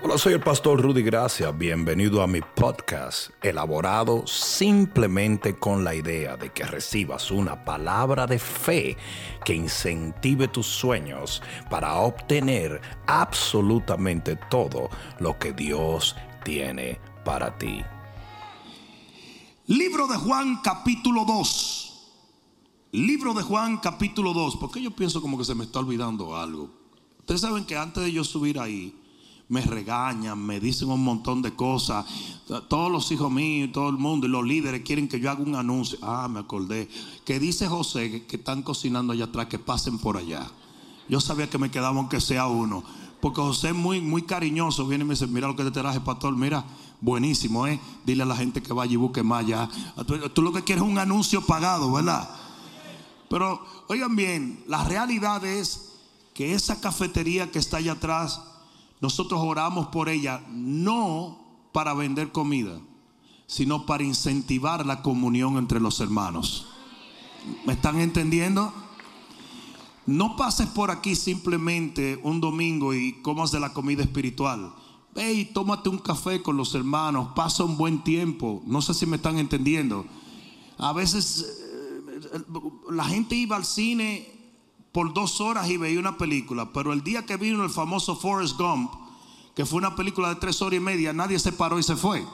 Hola, soy el pastor Rudy Gracia. Bienvenido a mi podcast, elaborado simplemente con la idea de que recibas una palabra de fe que incentive tus sueños para obtener absolutamente todo lo que Dios tiene para ti. Libro de Juan capítulo 2. Libro de Juan capítulo 2. Porque yo pienso como que se me está olvidando algo. Ustedes saben que antes de yo subir ahí, me regañan, me dicen un montón de cosas. Todos los hijos míos, todo el mundo y los líderes quieren que yo haga un anuncio. Ah, me acordé. Que dice José que, están cocinando allá atrás, que pasen por allá. Yo sabía que me quedaba aunque sea uno. Porque José es muy, muy cariñoso. Viene y me dice, mira lo que te traje, pastor. Mira, buenísimo, ¿eh? Dile a la gente que vaya y busque más allá. Tú, tú lo que quieres es un anuncio pagado, ¿verdad? Pero, oigan bien, la realidad es que esa cafetería que está allá atrás nosotros oramos por ella no para vender comida, sino para incentivar la comunión entre los hermanos. ¿Me están entendiendo? No pases por aquí simplemente un domingo y comas de la comida espiritual. Ve y tómate un café con los hermanos, pasa un buen tiempo. No sé si me están entendiendo. A veces eh, la gente iba al cine por dos horas y veía una película, pero el día que vino el famoso Forrest Gump, que fue una película de tres horas y media, nadie se paró y se fue.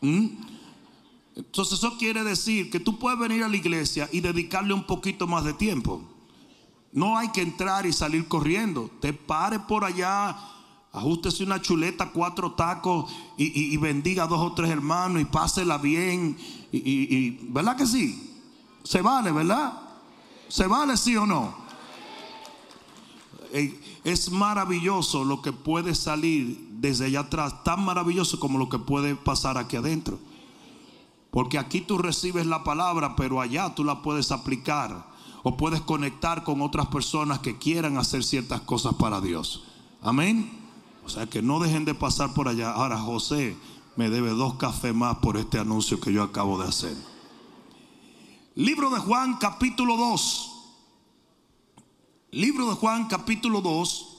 ¿Mm? Entonces eso quiere decir que tú puedes venir a la iglesia y dedicarle un poquito más de tiempo. No hay que entrar y salir corriendo. Te pare por allá, ajustese una chuleta, cuatro tacos y, bendiga a dos o tres hermanos y pásela bien. Y, ¿Verdad que sí? Se vale, ¿verdad? ¿Se vale sí o no? Es maravilloso lo que puede salir desde allá atrás, tan maravilloso como lo que puede pasar aquí adentro. Porque aquí tú recibes la palabra, pero allá tú la puedes aplicar o puedes conectar con otras personas que quieran hacer ciertas cosas para Dios. Amén. O sea que no dejen de pasar por allá. Ahora José me debe dos cafés más por este anuncio que yo acabo de hacer. Libro de Juan capítulo 2. Libro de Juan capítulo 2.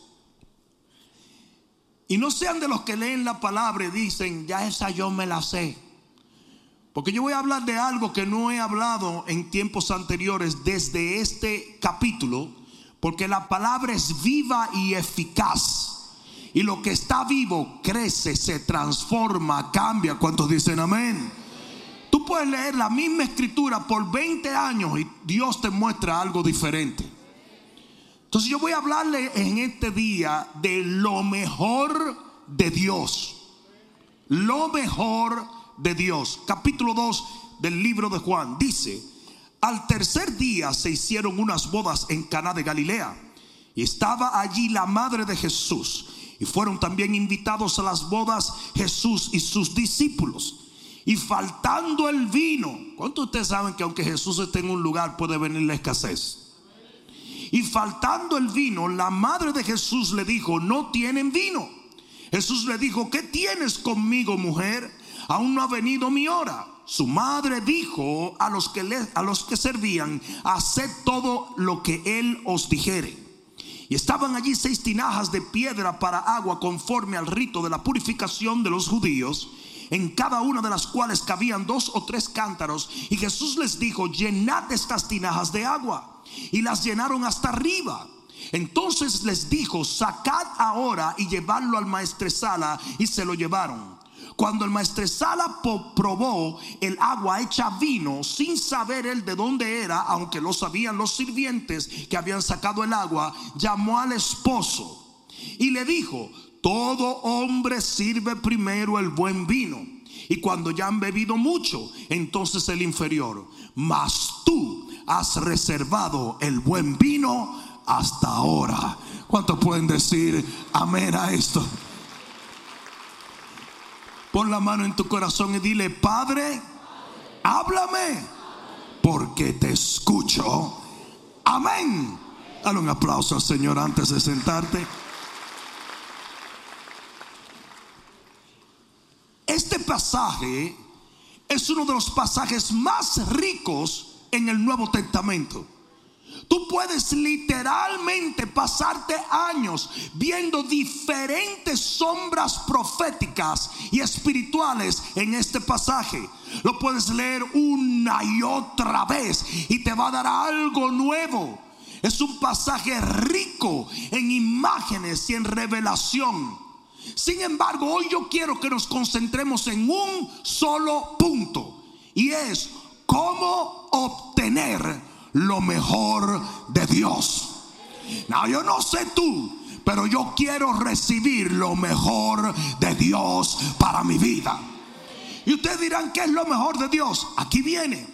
Y no sean de los que leen la palabra y dicen, ya esa yo me la sé. Porque yo voy a hablar de algo que no he hablado en tiempos anteriores desde este capítulo. Porque la palabra es viva y eficaz. Y lo que está vivo crece, se transforma, cambia. ¿Cuántos dicen amén? Tú puedes leer la misma escritura por 20 años y Dios te muestra algo diferente. Entonces yo voy a hablarle en este día de lo mejor de Dios. Lo mejor de Dios. Capítulo 2 del libro de Juan dice, al tercer día se hicieron unas bodas en Caná de Galilea y estaba allí la madre de Jesús y fueron también invitados a las bodas Jesús y sus discípulos. Y faltando el vino, ¿cuántos de ustedes saben que aunque Jesús esté en un lugar puede venir la escasez? Y faltando el vino, la madre de Jesús le dijo, no tienen vino. Jesús le dijo, ¿qué tienes conmigo, mujer? Aún no ha venido mi hora. Su madre dijo a los que, le, a los que servían, haced todo lo que él os dijere. Y estaban allí seis tinajas de piedra para agua conforme al rito de la purificación de los judíos en cada una de las cuales cabían dos o tres cántaros. Y Jesús les dijo, llenad estas tinajas de agua. Y las llenaron hasta arriba. Entonces les dijo, sacad ahora y llevadlo al maestresala. Y se lo llevaron. Cuando el maestresala probó el agua hecha vino, sin saber él de dónde era, aunque lo sabían los sirvientes que habían sacado el agua, llamó al esposo y le dijo, todo hombre sirve primero el buen vino. Y cuando ya han bebido mucho, entonces el inferior. Mas tú has reservado el buen vino hasta ahora. ¿Cuántos pueden decir amén a esto? Pon la mano en tu corazón y dile, Padre, háblame, porque te escucho. Amén. Dale un aplauso al Señor antes de sentarte. Este pasaje es uno de los pasajes más ricos en el Nuevo Testamento. Tú puedes literalmente pasarte años viendo diferentes sombras proféticas y espirituales en este pasaje. Lo puedes leer una y otra vez y te va a dar algo nuevo. Es un pasaje rico en imágenes y en revelación. Sin embargo, hoy yo quiero que nos concentremos en un solo punto y es cómo obtener lo mejor de Dios. No, yo no sé tú, pero yo quiero recibir lo mejor de Dios para mi vida. Y ustedes dirán, ¿qué es lo mejor de Dios? Aquí viene.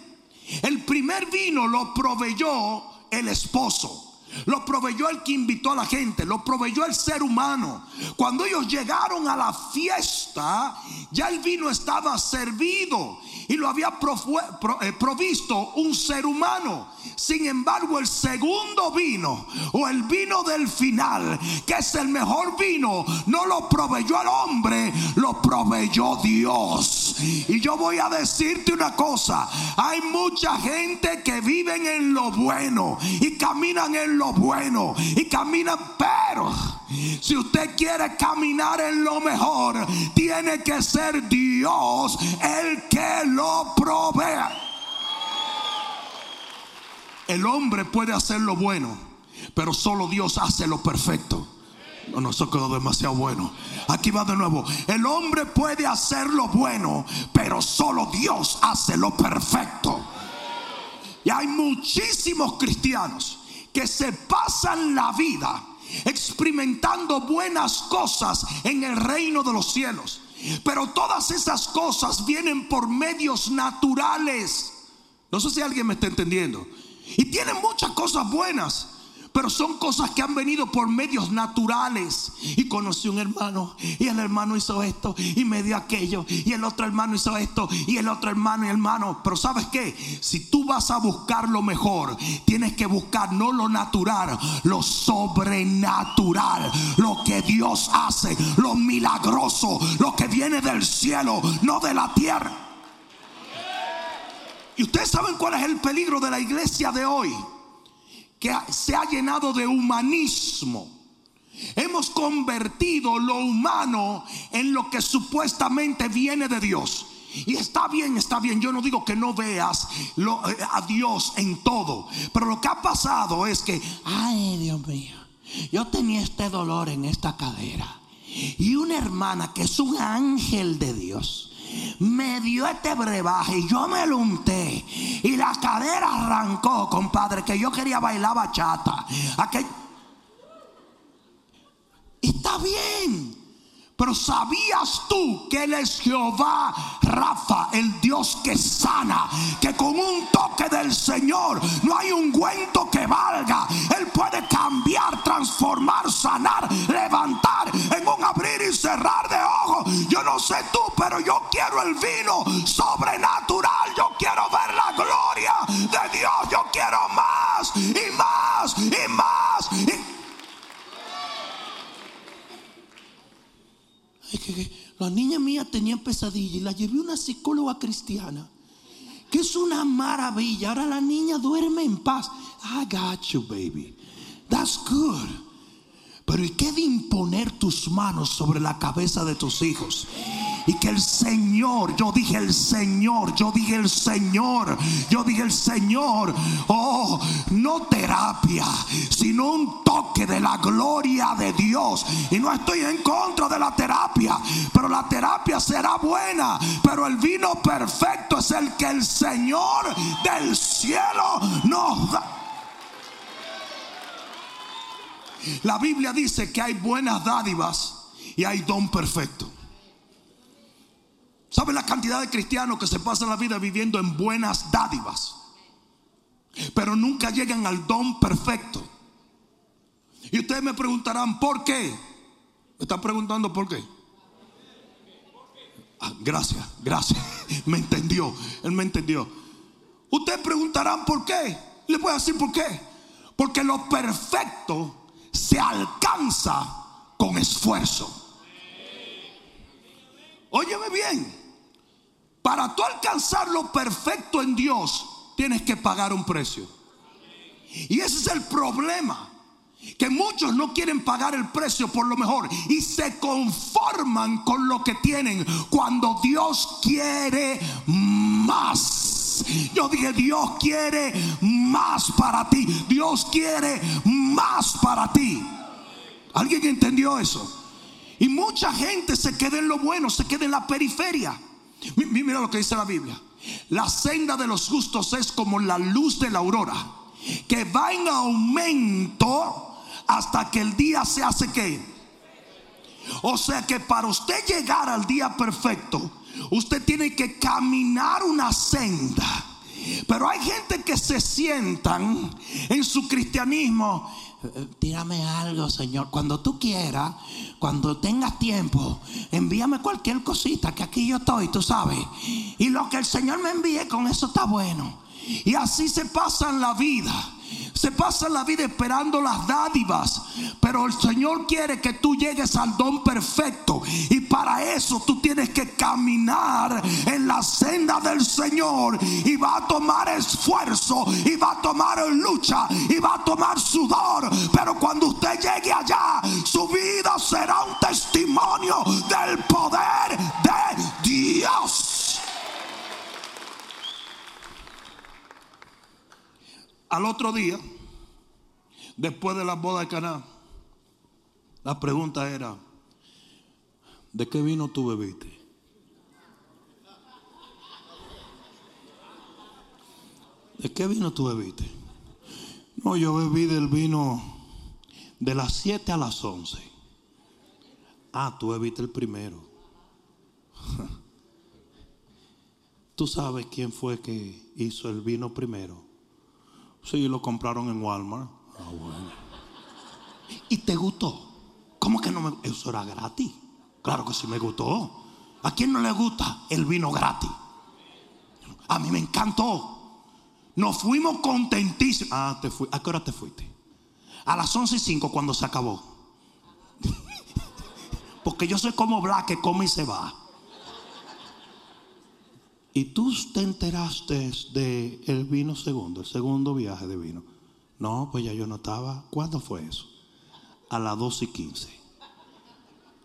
El primer vino lo proveyó el esposo. Lo proveyó el que invitó a la gente, lo proveyó el ser humano. Cuando ellos llegaron a la fiesta, ya el vino estaba servido y lo había eh, provisto un ser humano. Sin embargo, el segundo vino o el vino del final, que es el mejor vino, no lo proveyó el hombre, lo proveyó Dios. Y yo voy a decirte una cosa, hay mucha gente que viven en lo bueno y caminan en lo bueno y caminan, pero si usted quiere caminar en lo mejor, tiene que ser Dios el que lo provea. El hombre puede hacer lo bueno, pero solo Dios hace lo perfecto. No, no, eso quedó demasiado bueno. Aquí va de nuevo. El hombre puede hacer lo bueno, pero solo Dios hace lo perfecto. Y hay muchísimos cristianos que se pasan la vida experimentando buenas cosas en el reino de los cielos. Pero todas esas cosas vienen por medios naturales. No sé si alguien me está entendiendo. Y tienen muchas cosas buenas. Pero son cosas que han venido por medios naturales. Y conocí un hermano. Y el hermano hizo esto. Y me dio aquello. Y el otro hermano hizo esto. Y el otro hermano y hermano. Pero sabes qué? Si tú vas a buscar lo mejor. Tienes que buscar no lo natural. Lo sobrenatural. Lo que Dios hace. Lo milagroso. Lo que viene del cielo. No de la tierra. Y ustedes saben cuál es el peligro de la iglesia de hoy que se ha llenado de humanismo. Hemos convertido lo humano en lo que supuestamente viene de Dios. Y está bien, está bien. Yo no digo que no veas eh, a Dios en todo. Pero lo que ha pasado es que, ay Dios mío, yo tenía este dolor en esta cadera. Y una hermana que es un ángel de Dios me dio este brebaje y yo me lo unté. Y la cadera arrancó, compadre, que yo quería bailar bachata. Aquel... Está bien. Pero sabías tú que Él es Jehová Rafa, el Dios que sana, que con un toque del Señor no hay un ungüento que valga. Él puede cambiar, transformar, sanar, levantar y cerrar de ojos. Yo no sé tú, pero yo quiero el vino sobrenatural. Yo quiero ver la gloria de Dios. Yo quiero más y más y más. la niña mía tenía pesadilla y la llevé a una psicóloga cristiana. Que es una maravilla. Ahora la niña duerme en paz. I got you, baby. That's good. Pero ¿y qué de imponer tus manos sobre la cabeza de tus hijos? Y que el Señor, yo dije el Señor, yo dije el Señor, yo dije el Señor, oh, no terapia, sino un toque de la gloria de Dios. Y no estoy en contra de la terapia, pero la terapia será buena, pero el vino perfecto es el que el Señor del cielo nos da. La Biblia dice que hay buenas dádivas y hay don perfecto. ¿Sabe la cantidad de cristianos que se pasan la vida viviendo en buenas dádivas? Pero nunca llegan al don perfecto. Y ustedes me preguntarán, ¿por qué? Me están preguntando por qué. Ah, gracias, gracias. Me entendió, él me entendió. Ustedes preguntarán por qué. Le voy a decir por qué. Porque lo perfecto se alcanza con esfuerzo. Óyeme bien. Para tú alcanzar lo perfecto en Dios, tienes que pagar un precio. Y ese es el problema. Que muchos no quieren pagar el precio por lo mejor y se conforman con lo que tienen cuando Dios quiere más. Yo dije, Dios quiere más para ti. Dios quiere más para ti. ¿Alguien entendió eso? Y mucha gente se queda en lo bueno, se queda en la periferia. Mira lo que dice la Biblia. La senda de los justos es como la luz de la aurora, que va en aumento hasta que el día se hace que. O sea que para usted llegar al día perfecto, usted tiene que caminar una senda. Pero hay gente que se sientan en su cristianismo. Tírame algo, Señor. Cuando tú quieras, cuando tengas tiempo, envíame cualquier cosita, que aquí yo estoy, tú sabes. Y lo que el Señor me envíe, con eso está bueno. Y así se pasa en la vida. Se pasa la vida esperando las dádivas, pero el Señor quiere que tú llegues al don perfecto. Y para eso tú tienes que caminar en la senda del Señor. Y va a tomar esfuerzo, y va a tomar lucha, y va a tomar sudor. Pero cuando usted llegue allá, su vida será un testimonio del poder de Dios. Al otro día, después de la boda de Caná, la pregunta era, ¿de qué vino tú bebiste? ¿De qué vino tú bebiste? No, yo bebí del vino de las 7 a las 11. Ah, tú bebiste el primero. ¿Tú sabes quién fue que hizo el vino primero? Sí, lo compraron en Walmart. Ah, bueno. ¿Y te gustó? ¿Cómo que no me Eso era gratis. Claro que sí me gustó. ¿A quién no le gusta el vino gratis? A mí me encantó. Nos fuimos contentísimos. Ah, te fui. ¿A qué hora te fuiste? A las 11 y 5 cuando se acabó. Porque yo soy como Black que come y se va. Y tú te enteraste de el vino segundo, el segundo viaje de vino. No, pues ya yo no estaba. ¿Cuándo fue eso? A las 12 y 15.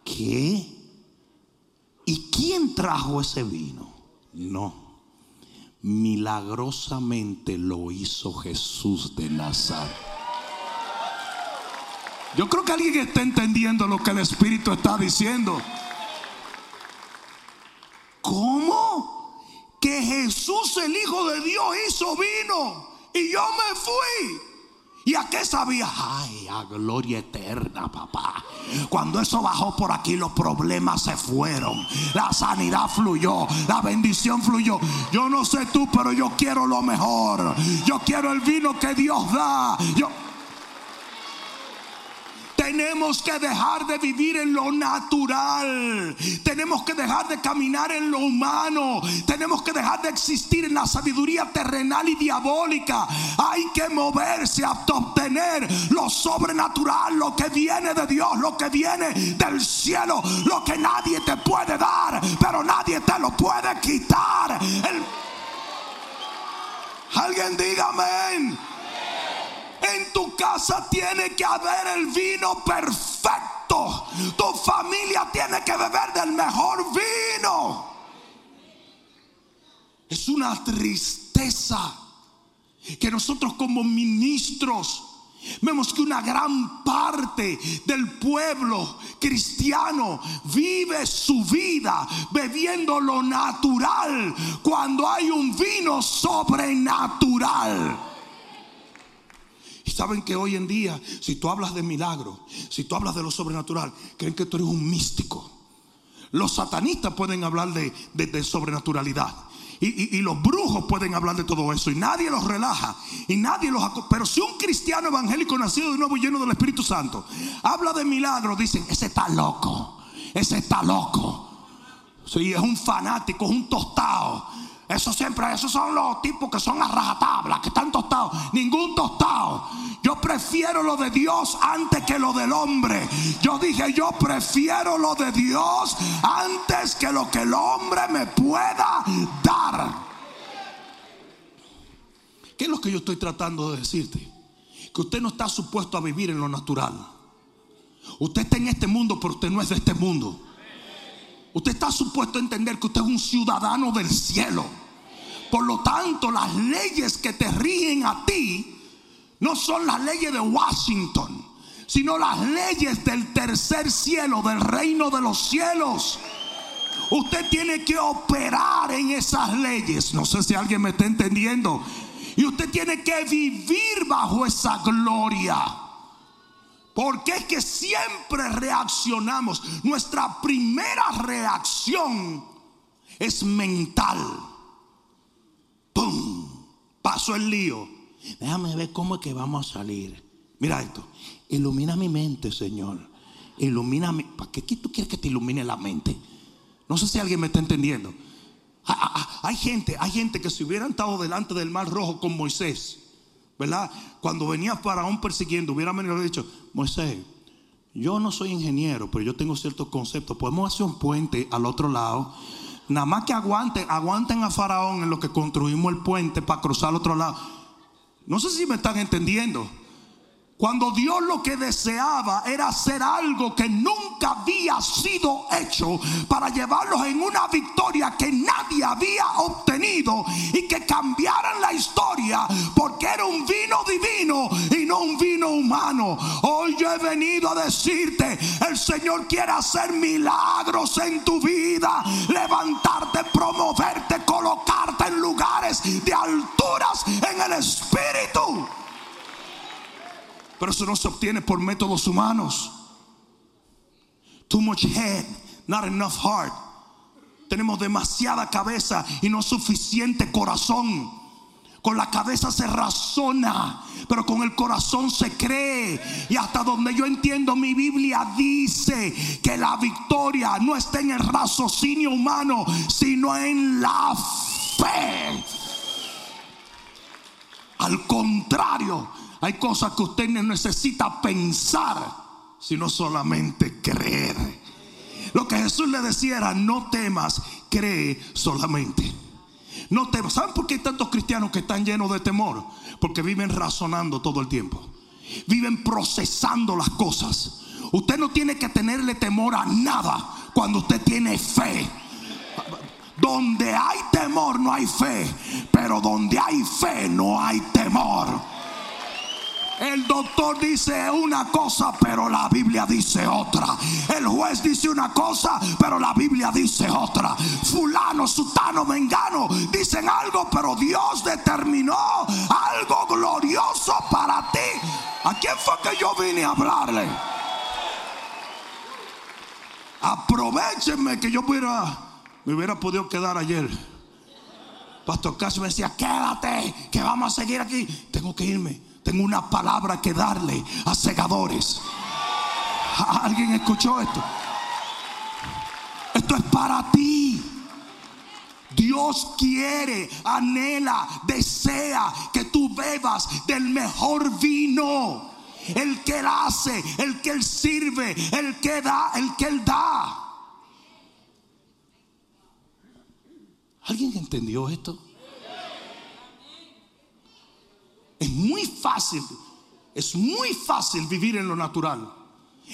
¿Qué? ¿Y quién trajo ese vino? No. Milagrosamente lo hizo Jesús de Nazaret. Yo creo que alguien está entendiendo lo que el Espíritu está diciendo. ¿Cómo? Que Jesús, el Hijo de Dios, hizo vino y yo me fui. ¿Y a qué sabía? Ay, a gloria eterna, papá. Cuando eso bajó por aquí, los problemas se fueron. La sanidad fluyó, la bendición fluyó. Yo no sé tú, pero yo quiero lo mejor. Yo quiero el vino que Dios da. Yo tenemos que dejar de vivir en lo natural. Tenemos que dejar de caminar en lo humano. Tenemos que dejar de existir en la sabiduría terrenal y diabólica. Hay que moverse hasta obtener lo sobrenatural, lo que viene de Dios, lo que viene del cielo, lo que nadie te puede dar, pero nadie te lo puede quitar. Alguien diga amén. En tu casa tiene que haber el vino perfecto. Tu familia tiene que beber del mejor vino. Es una tristeza que nosotros como ministros Vemos que una gran parte del pueblo cristiano vive su vida bebiendo lo natural cuando hay un vino sobrenatural. Y saben que hoy en día, si tú hablas de milagro, si tú hablas de lo sobrenatural, creen que tú eres un místico. Los satanistas pueden hablar de, sobrenaturalidad. Y, y, los brujos pueden hablar de todo eso. Y nadie los relaja. Y nadie los. Pero si un cristiano evangélico nacido de nuevo lleno del Espíritu Santo habla de milagros, dicen: Ese está loco. Ese está loco. Sí, es un fanático, es un tostado. Eso siempre, esos son los tipos que son a rajatabla, que están tostados. Ningún tostado. Yo prefiero lo de Dios antes que lo del hombre. Yo dije, yo prefiero lo de Dios antes que lo que el hombre me pueda dar. ¿Qué es lo que yo estoy tratando de decirte? que usted no está supuesto a vivir en lo natural. Usted está en este mundo, pero usted no es de este mundo. Usted está supuesto a entender que usted es un ciudadano del cielo. Por lo tanto, las leyes que te ríen a ti no son las leyes de Washington, sino las leyes del tercer cielo, del reino de los cielos. Usted tiene que operar en esas leyes. No sé si alguien me está entendiendo. Y usted tiene que vivir bajo esa gloria. Porque es que siempre reaccionamos. Nuestra primera reacción es mental. ¡Pum! Pasó el lío. Déjame ver cómo es que vamos a salir. Mira esto. Ilumina mi mente, Señor. Ilumina mi. ¿Para qué tú quieres que te ilumine la mente? No sé si alguien me está entendiendo. Hay gente, hay gente que si hubieran estado delante del mar rojo con Moisés, ¿verdad? Cuando venía Faraón persiguiendo, hubieran venido dicho, Moisés, yo no soy ingeniero, pero yo tengo ciertos conceptos. Podemos hacer un puente al otro lado. Nada más que aguanten, aguanten a Faraón en lo que construimos el puente para cruzar al otro lado. No sé si me están entendiendo. Cuando Dios lo que deseaba era hacer algo que nunca había sido hecho para llevarlos en una victoria que nadie había obtenido y que cambiaran la historia porque era un vino divino y no un vino humano. Hoy yo he venido a decirte, el Señor quiere hacer milagros en tu vida, levantarte, promoverte, colocarte en lugares de alturas en el Espíritu. Pero eso no se obtiene por métodos humanos. Too much head, not enough heart. Tenemos demasiada cabeza y no suficiente corazón. Con la cabeza se razona, pero con el corazón se cree. Y hasta donde yo entiendo mi Biblia dice que la victoria no está en el raciocinio humano, sino en la fe. Al contrario, hay cosas que usted no necesita pensar, sino solamente creer. Lo que Jesús le decía era, no temas, cree solamente. No temas. ¿Saben por qué hay tantos cristianos que están llenos de temor? Porque viven razonando todo el tiempo. Viven procesando las cosas. Usted no tiene que tenerle temor a nada cuando usted tiene fe. Donde hay temor no hay fe, pero donde hay fe no hay temor. El doctor dice una cosa, pero la Biblia dice otra. El juez dice una cosa, pero la Biblia dice otra. Fulano, sutano, mengano dicen algo, pero Dios determinó algo glorioso para ti. ¿A quién fue que yo vine a hablarle? Aprovechenme que yo hubiera, me hubiera podido quedar ayer. Pastor Caso me decía, quédate, que vamos a seguir aquí. Tengo que irme tengo una palabra que darle a segadores. ¿Alguien escuchó esto? Esto es para ti. Dios quiere, anhela, desea que tú bebas del mejor vino. El que él hace, el que él sirve, el que da, el que él da. ¿Alguien entendió esto? Es muy fácil, es muy fácil vivir en lo natural.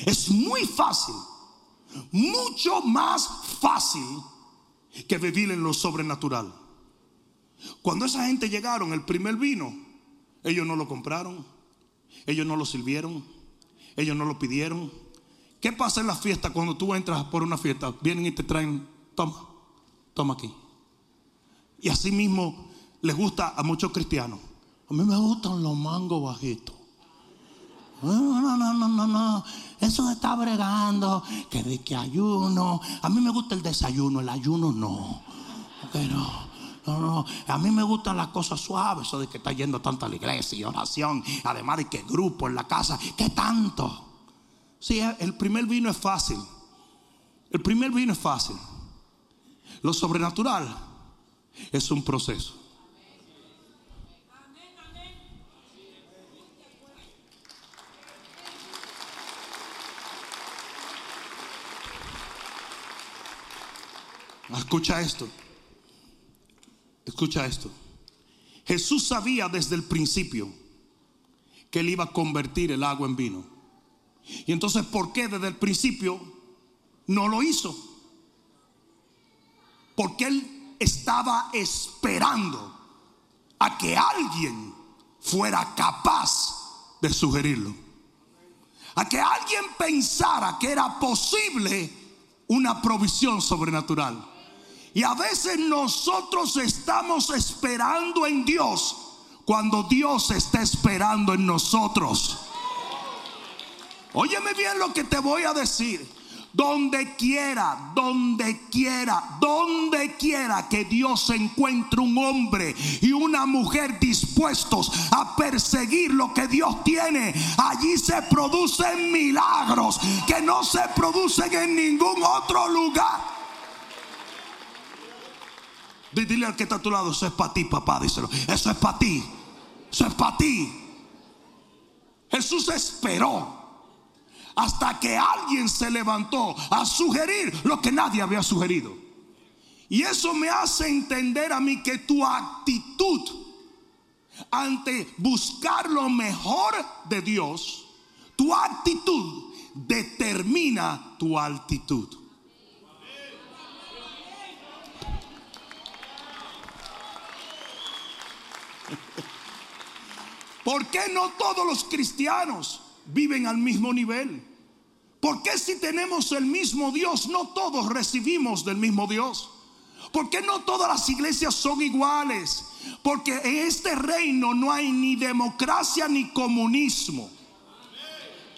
Es muy fácil, mucho más fácil que vivir en lo sobrenatural. Cuando esa gente llegaron, el primer vino, ellos no lo compraron, ellos no lo sirvieron, ellos no lo pidieron. ¿Qué pasa en la fiesta cuando tú entras por una fiesta? Vienen y te traen, toma, toma aquí. Y así mismo les gusta a muchos cristianos. A mí me gustan los mangos bajitos. No, no, no, no, no, no. Eso está bregando. Que de que ayuno. A mí me gusta el desayuno, el ayuno no. Pero, no, no. A mí me gustan las cosas suaves. Eso de que está yendo tanto a la iglesia y oración. Además de que grupo en la casa. ¿Qué tanto? Sí, el primer vino es fácil. El primer vino es fácil. Lo sobrenatural es un proceso. Escucha esto. Escucha esto. Jesús sabía desde el principio que él iba a convertir el agua en vino. Y entonces, ¿por qué desde el principio no lo hizo? Porque él estaba esperando a que alguien fuera capaz de sugerirlo. A que alguien pensara que era posible una provisión sobrenatural. Y a veces nosotros estamos esperando en Dios cuando Dios está esperando en nosotros. Óyeme bien lo que te voy a decir. Donde quiera, donde quiera, donde quiera que Dios encuentre un hombre y una mujer dispuestos a perseguir lo que Dios tiene, allí se producen milagros que no se producen en ningún otro lugar. Dile al que está a tu lado, eso es para ti, papá, díselo. Eso es para ti. Eso es para ti. Jesús esperó hasta que alguien se levantó a sugerir lo que nadie había sugerido. Y eso me hace entender a mí que tu actitud ante buscar lo mejor de Dios, tu actitud determina tu altitud. ¿Por qué no todos los cristianos viven al mismo nivel? ¿Por qué si tenemos el mismo Dios no todos recibimos del mismo Dios? ¿Por qué no todas las iglesias son iguales? Porque en este reino no hay ni democracia ni comunismo.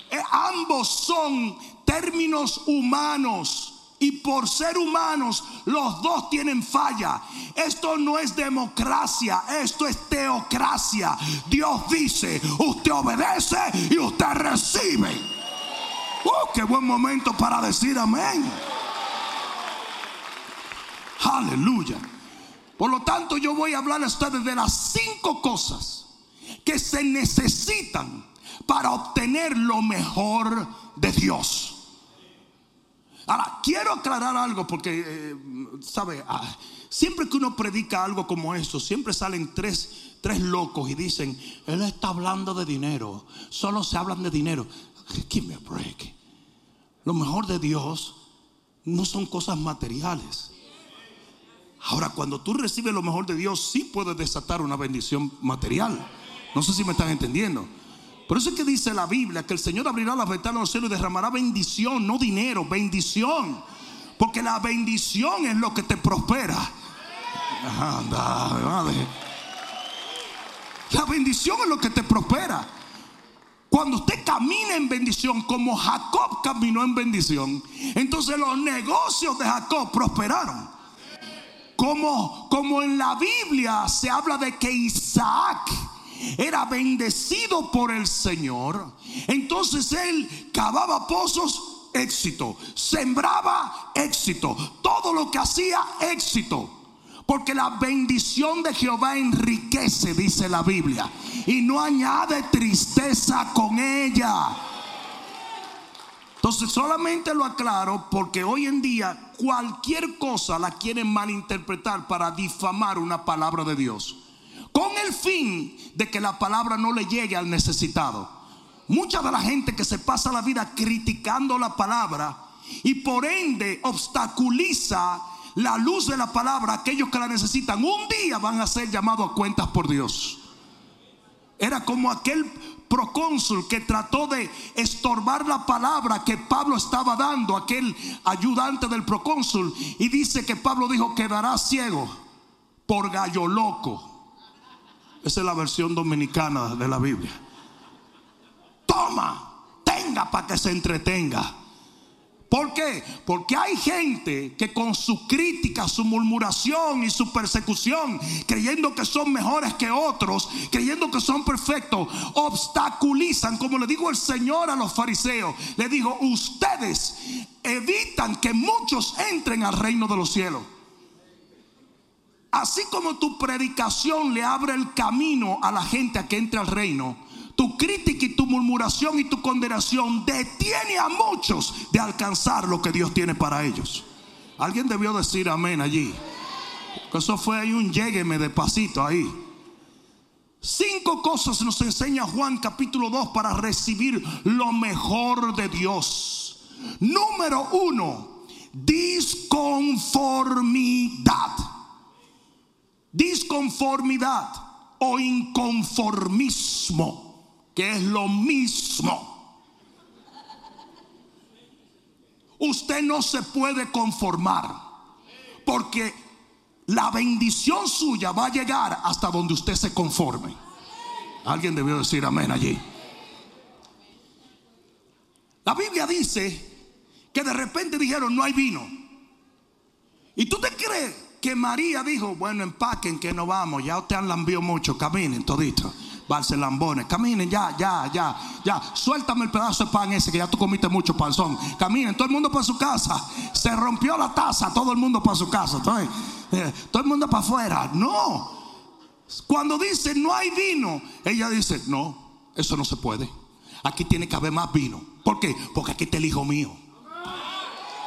Eh, ambos son términos humanos. Y por ser humanos, los dos tienen falla. Esto no es democracia, esto es teocracia. Dios dice, usted obedece y usted recibe. ¡Oh, qué buen momento para decir amén! Aleluya. Por lo tanto, yo voy a hablar a ustedes de las cinco cosas que se necesitan para obtener lo mejor de Dios. Ahora, quiero aclarar algo porque, eh, ¿sabe? Ah, siempre que uno predica algo como esto, siempre salen tres, tres locos y dicen, él está hablando de dinero, solo se hablan de dinero. Give me a break. Lo mejor de Dios no son cosas materiales. Ahora, cuando tú recibes lo mejor de Dios, sí puedes desatar una bendición material. No sé si me están entendiendo. Por eso es que dice la Biblia que el Señor abrirá las ventanas del cielo y derramará bendición, no dinero, bendición. Porque la bendición es lo que te prospera. La bendición es lo que te prospera. Cuando usted camina en bendición, como Jacob caminó en bendición, entonces los negocios de Jacob prosperaron. Como, como en la Biblia se habla de que Isaac era bendecido por el Señor, entonces él cavaba pozos, éxito, sembraba éxito, todo lo que hacía éxito. Porque la bendición de Jehová enriquece, dice la Biblia, y no añade tristeza con ella. Entonces solamente lo aclaro porque hoy en día cualquier cosa la quieren malinterpretar para difamar una palabra de Dios con el fin de que la palabra no le llegue al necesitado. Mucha de la gente que se pasa la vida criticando la palabra y por ende obstaculiza la luz de la palabra, aquellos que la necesitan, un día van a ser llamados a cuentas por Dios. Era como aquel procónsul que trató de estorbar la palabra que Pablo estaba dando, aquel ayudante del procónsul, y dice que Pablo dijo, quedará ciego por gallo loco. Esa es la versión dominicana de la Biblia. Toma, tenga para que se entretenga. ¿Por qué? Porque hay gente que con su crítica, su murmuración y su persecución, creyendo que son mejores que otros, creyendo que son perfectos, obstaculizan, como le dijo el Señor a los fariseos, le dijo, ustedes evitan que muchos entren al reino de los cielos. Así como tu predicación le abre el camino a la gente a que entre al reino, tu crítica y tu murmuración y tu condenación detiene a muchos de alcanzar lo que Dios tiene para ellos. Alguien debió decir amén allí. Eso fue ahí un llégueme despacito ahí. Cinco cosas nos enseña Juan capítulo 2 para recibir lo mejor de Dios. Número uno, disconformidad. Disconformidad o inconformismo, que es lo mismo. Usted no se puede conformar porque la bendición suya va a llegar hasta donde usted se conforme. Alguien debió decir amén allí. La Biblia dice que de repente dijeron no hay vino. ¿Y tú te crees que María dijo, bueno, empaquen que no vamos, ya usted han lambido mucho, caminen todito, lambones, caminen ya, ya, ya, ya, suéltame el pedazo de pan ese que ya tú comiste mucho panzón, caminen, todo el mundo para su casa, se rompió la taza, todo el mundo para su casa, eh, todo el mundo para afuera, no, cuando dice no hay vino, ella dice, no, eso no se puede, aquí tiene que haber más vino, ¿por qué? Porque aquí está el hijo mío,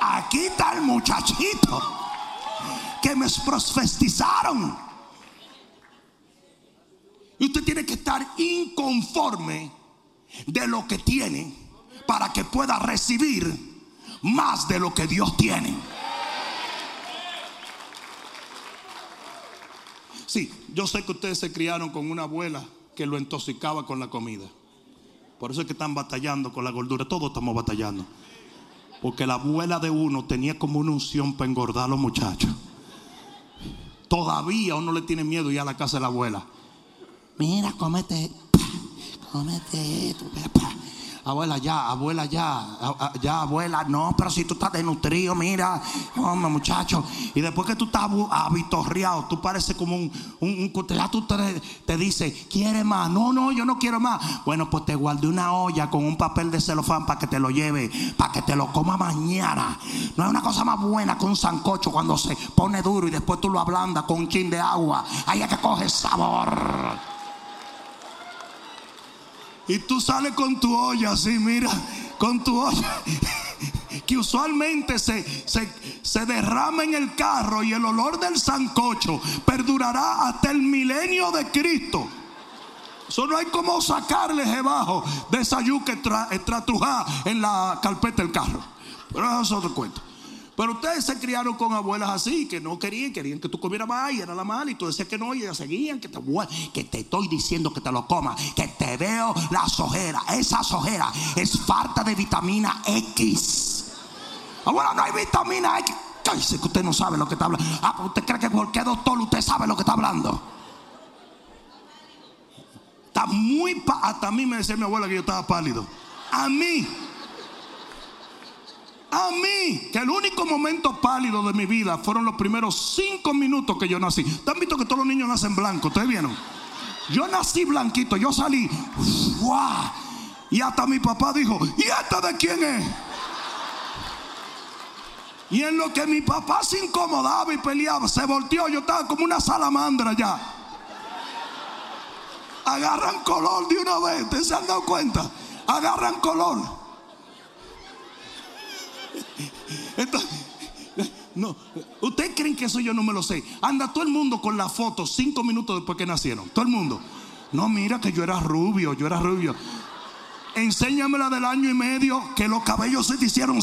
aquí está el muchachito que me profetizaron. Y usted tiene que estar inconforme de lo que tiene para que pueda recibir más de lo que Dios tiene. Sí, yo sé que ustedes se criaron con una abuela que lo intoxicaba con la comida. Por eso es que están batallando con la gordura. Todos estamos batallando. Porque la abuela de uno tenía como una unción para engordar a los muchachos. Todavía uno le tiene miedo ir a la casa de la abuela. Mira, comete, comete esto. Abuela, ya, abuela, ya, ya, abuela, no, pero si tú estás desnutrido, mira, hombre, muchacho. Y después que tú estás avitorreado, tú pareces como un, un, ya tú te, te dices, ¿quieres más? No, no, yo no quiero más. Bueno, pues te guardé una olla con un papel de celofán para que te lo lleve, para que te lo coma mañana. No hay una cosa más buena que un sancocho cuando se pone duro y después tú lo ablandas con un chin de agua. Ahí es que coge sabor. Y tú sales con tu olla así, mira, con tu olla. Que usualmente se, se, derrama en el carro y el olor del sancocho perdurará hasta el milenio de Cristo. Eso no hay como sacarle debajo de esa yuca estratrujada en la carpeta del carro. Pero eso es otro cuento. Pero ustedes se criaron con abuelas así, que no querían, querían que tú comieras más y era la mala. Y tú decías que no, y ellas seguían, que te, que te estoy diciendo que te lo comas, que te veo la sojera. Esa sojera es falta de vitamina X. Abuela, no hay vitamina X. Dice que usted no sabe lo que está hablando. Ah, pues usted cree que porque doctor usted sabe lo que está hablando. Está muy. Hasta a mí me decía mi abuela que yo estaba pálido. A mí a mí, que el único momento pálido de mi vida fueron los primeros cinco minutos que yo nací. ¿Ustedes han visto que todos los niños nacen blancos? ¿Ustedes vieron? Yo nací blanquito, yo salí. Y hasta mi papá dijo, ¿y esta de quién es? Y en lo que mi papá se incomodaba y peleaba, se volteó, yo estaba como una salamandra ya. Agarran color de una vez, ¿ustedes se han dado cuenta? Agarran color. No, ¿ustedes creen que eso yo no me lo sé? Anda todo el mundo con la foto cinco minutos después que nacieron. Todo el mundo. No, mira que yo era rubio, yo era rubio. Enséñamela del año y medio que los cabellos se te hicieron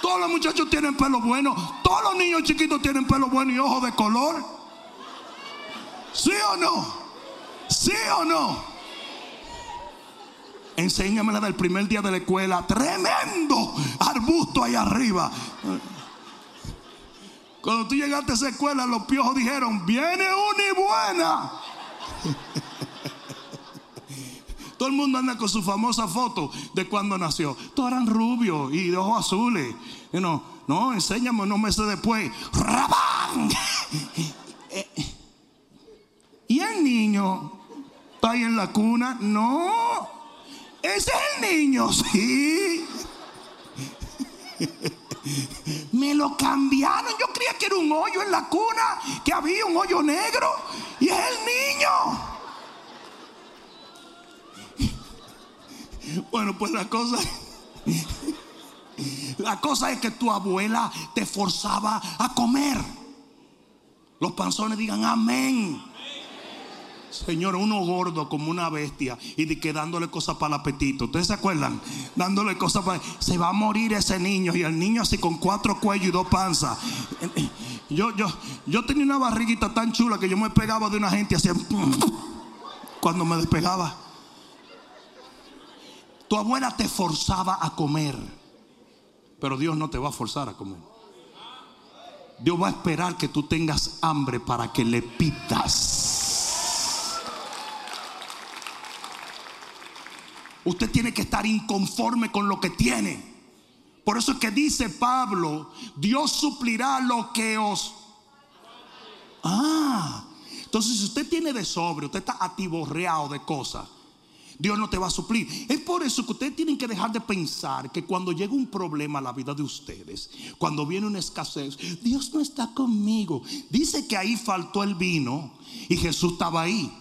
Todos los muchachos tienen pelo bueno. Todos los niños chiquitos tienen pelo bueno y ojos de color. ¿Sí o no? ¿Sí o no? Enséñamela del primer día de la escuela. Tremendo arbusto ahí arriba. Cuando tú llegaste a esa escuela, los piojos dijeron: Viene una y buena. Todo el mundo anda con su famosa foto de cuando nació. Todos eran rubios y de ojos azules. no, no, enséñame unos meses después. ¡Rabán! Eh, ¿Y el niño? ¿Está ahí en la cuna? No. Ese es el niño, sí. Me lo cambiaron. Yo creía que era un hoyo en la cuna, que había un hoyo negro. Y es el niño. Bueno, pues la cosa. La cosa es que tu abuela te forzaba a comer. Los panzones digan amén. Señor, uno gordo como una bestia y de que dándole cosas para el apetito. ¿Ustedes se acuerdan? Dándole cosas para... Se va a morir ese niño y el niño así con cuatro cuellos y dos panzas. Yo, yo, yo tenía una barriguita tan chula que yo me pegaba de una gente así cuando me despegaba. Tu abuela te forzaba a comer, pero Dios no te va a forzar a comer. Dios va a esperar que tú tengas hambre para que le pidas. Usted tiene que estar inconforme con lo que tiene. Por eso es que dice Pablo, Dios suplirá lo que os... Ah, entonces si usted tiene de sobre, usted está atiborreado de cosas, Dios no te va a suplir. Es por eso que ustedes tienen que dejar de pensar que cuando llega un problema a la vida de ustedes, cuando viene una escasez, Dios no está conmigo. Dice que ahí faltó el vino y Jesús estaba ahí.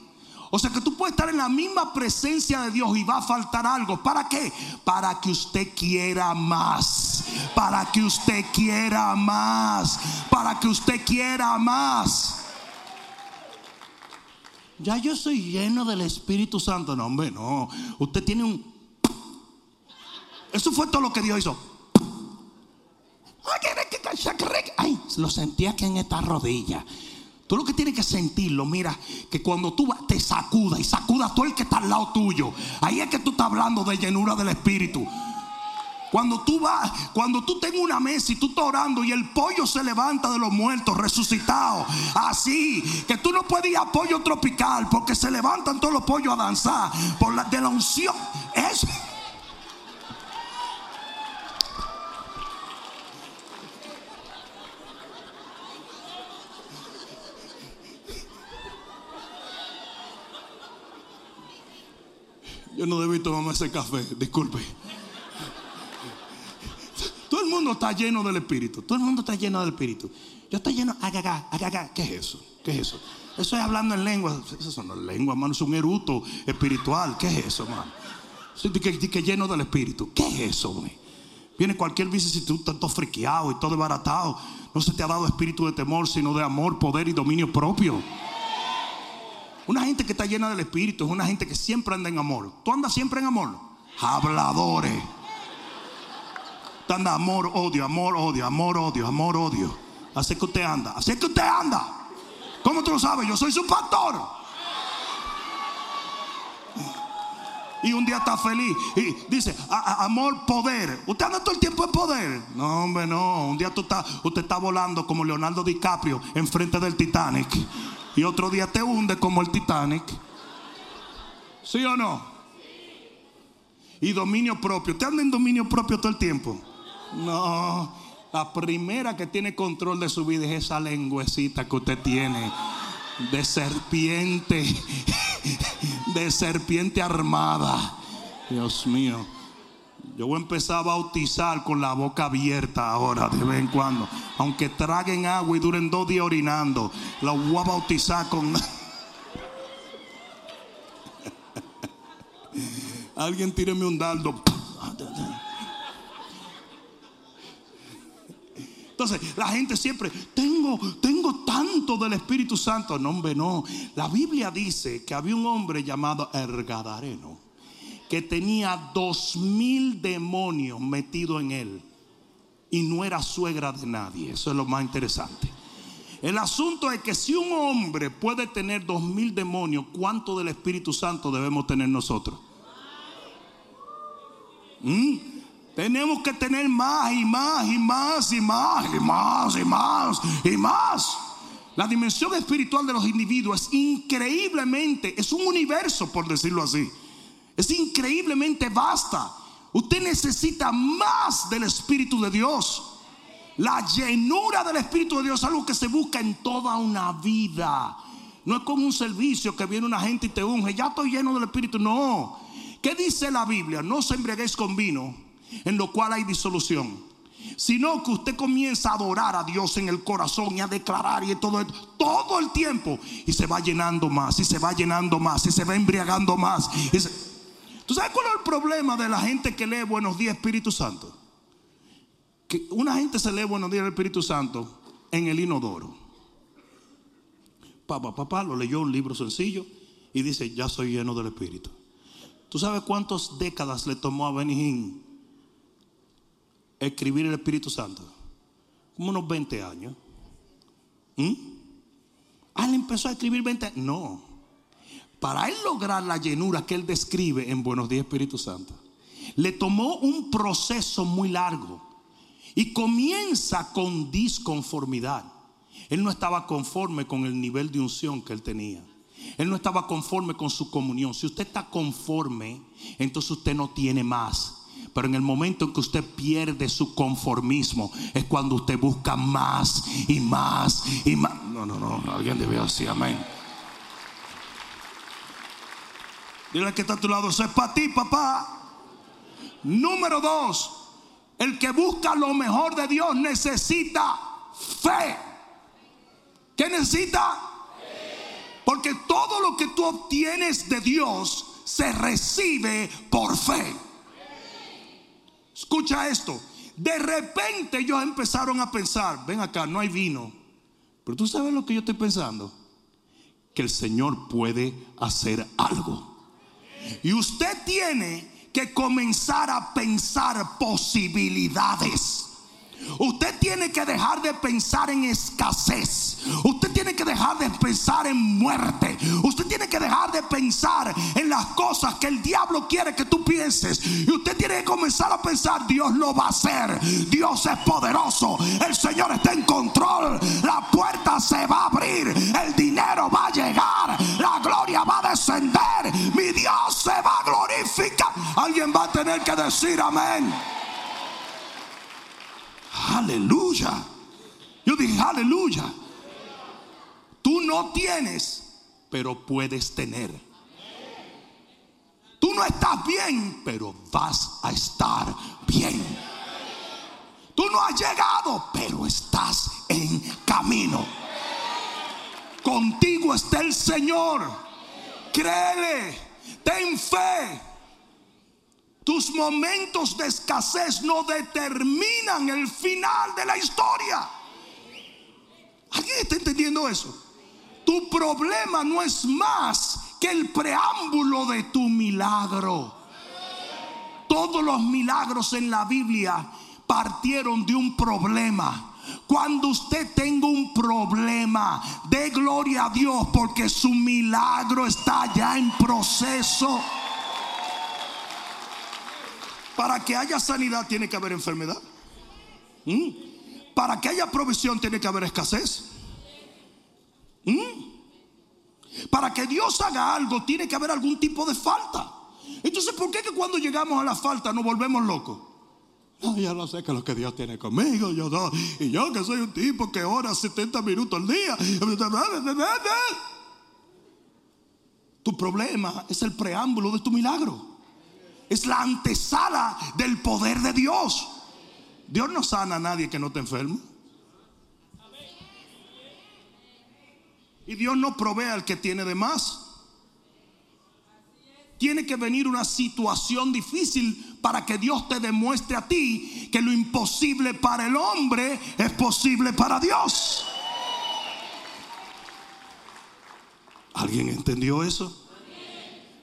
O sea que tú puedes estar en la misma presencia de Dios y va a faltar algo. ¿Para qué? Para que usted quiera más. Para que usted quiera más. Para que usted quiera más. Ya yo soy lleno del Espíritu Santo. No, hombre, no. Usted tiene un... Eso fue todo lo que Dios hizo. Ay, lo sentía aquí en esta rodilla. Tú lo que tienes que sentirlo, mira, que cuando tú te sacuda y sacuda a todo el que está al lado tuyo, ahí es que tú estás hablando de llenura del Espíritu. Cuando tú vas, cuando tú tengas una mesa y tú estás orando y el pollo se levanta de los muertos, resucitado, así, que tú no puedes ir a pollo tropical porque se levantan todos los pollos a danzar por la de la unción. Eso. Yo no debí tomarme ese café, disculpe. Todo el mundo está lleno del Espíritu. Todo el mundo está lleno del Espíritu. Yo estoy lleno, agaga. ¿Qué es eso? ¿Qué es eso? Eso es hablando en lengua. Eso no es lengua, hermano. Es un eruto espiritual. ¿Qué es eso, hermano? Que, que lleno del Espíritu. ¿Qué es eso, güey? Viene cualquier vicisitud, todo friqueado y todo desbaratado. No se te ha dado espíritu de temor, sino de amor, poder y dominio propio. Una gente que está llena del Espíritu es una gente que siempre anda en amor. ¿Tú andas siempre en amor? Habladores. Tú andas amor, odio, amor, odio, amor, odio, amor, odio. Así que usted anda. Así que usted anda. ¿Cómo tú lo sabes? Yo soy su pastor. Y un día está feliz. Y dice, amor, poder. ¿Usted anda todo el tiempo en poder? No, hombre, no. Un día tú está, usted está volando como Leonardo DiCaprio enfrente del Titanic y otro día te hunde como el Titanic. ¿Sí o no? Y dominio propio. ¿Te anda en dominio propio todo el tiempo? No. La primera que tiene control de su vida es esa lengüecita que usted tiene. De serpiente. De serpiente armada. Dios mío. Yo voy a empezar a bautizar con la boca abierta ahora, de vez en cuando. Aunque traguen agua y duren dos días orinando, la voy a bautizar con. Alguien tíreme un dardo. Entonces, la gente siempre, tengo, tengo tanto del Espíritu Santo. No, hombre, no. La Biblia dice que había un hombre llamado Ergadareno que tenía dos mil demonios metidos en él y no era suegra de nadie. Eso es lo más interesante. El asunto es que si un hombre puede tener dos mil demonios, ¿cuánto del Espíritu Santo debemos tener nosotros? ¿Mm? Tenemos que tener más y más y más y más y más y más y más. La dimensión espiritual de los individuos es increíblemente, es un universo por decirlo así. Es increíblemente vasta. Usted necesita más del Espíritu de Dios. La llenura del Espíritu de Dios es algo que se busca en toda una vida. No es como un servicio que viene una gente y te unge. Ya estoy lleno del Espíritu. No. ¿Qué dice la Biblia? No se embriaguéis con vino, en lo cual hay disolución. Sino que usted comienza a adorar a Dios en el corazón y a declarar y todo, todo el tiempo. Y se va llenando más, y se va llenando más, y se va embriagando más. ¿Tú sabes cuál es el problema de la gente que lee Buenos días Espíritu Santo? Que una gente se lee Buenos días Espíritu Santo en el inodoro. Papá, papá, lo leyó un libro sencillo. y dice, ya soy lleno del Espíritu. ¿Tú sabes cuántas décadas le tomó a Benihín escribir el Espíritu Santo? Como unos 20 años. ¿Mm? Ah, él empezó a escribir 20 años. No. Para él lograr la llenura que él describe en Buenos Días Espíritu Santo, le tomó un proceso muy largo. Y comienza con disconformidad. Él no estaba conforme con el nivel de unción que él tenía. Él no estaba conforme con su comunión. Si usted está conforme, entonces usted no tiene más. Pero en el momento en que usted pierde su conformismo, es cuando usted busca más y más y más. No, no, no. Alguien debe decir amén. Dile que está a tu lado, eso es para ti, papá. Número dos, el que busca lo mejor de Dios necesita fe. ¿Qué necesita? Porque todo lo que tú obtienes de Dios se recibe por fe. Escucha esto. De repente ellos empezaron a pensar, ven acá, no hay vino. Pero tú sabes lo que yo estoy pensando. Que el Señor puede hacer algo. Y usted tiene que comenzar a pensar posibilidades. Usted tiene que dejar de pensar en escasez. Usted tiene que dejar de pensar en muerte. Usted tiene que dejar de pensar en las cosas que el diablo quiere que tú pienses. Y usted tiene que comenzar a pensar, Dios lo va a hacer. Dios es poderoso. El Señor está en control. La puerta se va a abrir. El dinero va a llegar. La gloria va a descender. Mi Dios se va a glorificar. Alguien va a tener que decir amén. Aleluya. Yo dije, aleluya. Tú no tienes, pero puedes tener. Tú no estás bien, pero vas a estar bien. Tú no has llegado, pero estás en camino. Contigo está el Señor. Créele, ten fe. Tus momentos de escasez no determinan el final de la historia. ¿Alguien está entendiendo eso? Tu problema no es más que el preámbulo de tu milagro. Todos los milagros en la Biblia partieron de un problema. Cuando usted tenga un problema, dé gloria a Dios porque su milagro está ya en proceso. Para que haya sanidad tiene que haber enfermedad. ¿Mm? Para que haya provisión tiene que haber escasez. ¿Mm? Para que Dios haga algo tiene que haber algún tipo de falta. Entonces, ¿por qué que cuando llegamos a la falta nos volvemos locos? No, ya no sé qué es lo que Dios tiene conmigo. Yo no, y yo que soy un tipo que ora 70 minutos al día. Tu problema es el preámbulo de tu milagro. Es la antesala del poder de Dios. Dios no sana a nadie que no te enferme. Y Dios no provee al que tiene de más. Tiene que venir una situación difícil para que Dios te demuestre a ti que lo imposible para el hombre es posible para Dios. ¿Alguien entendió eso?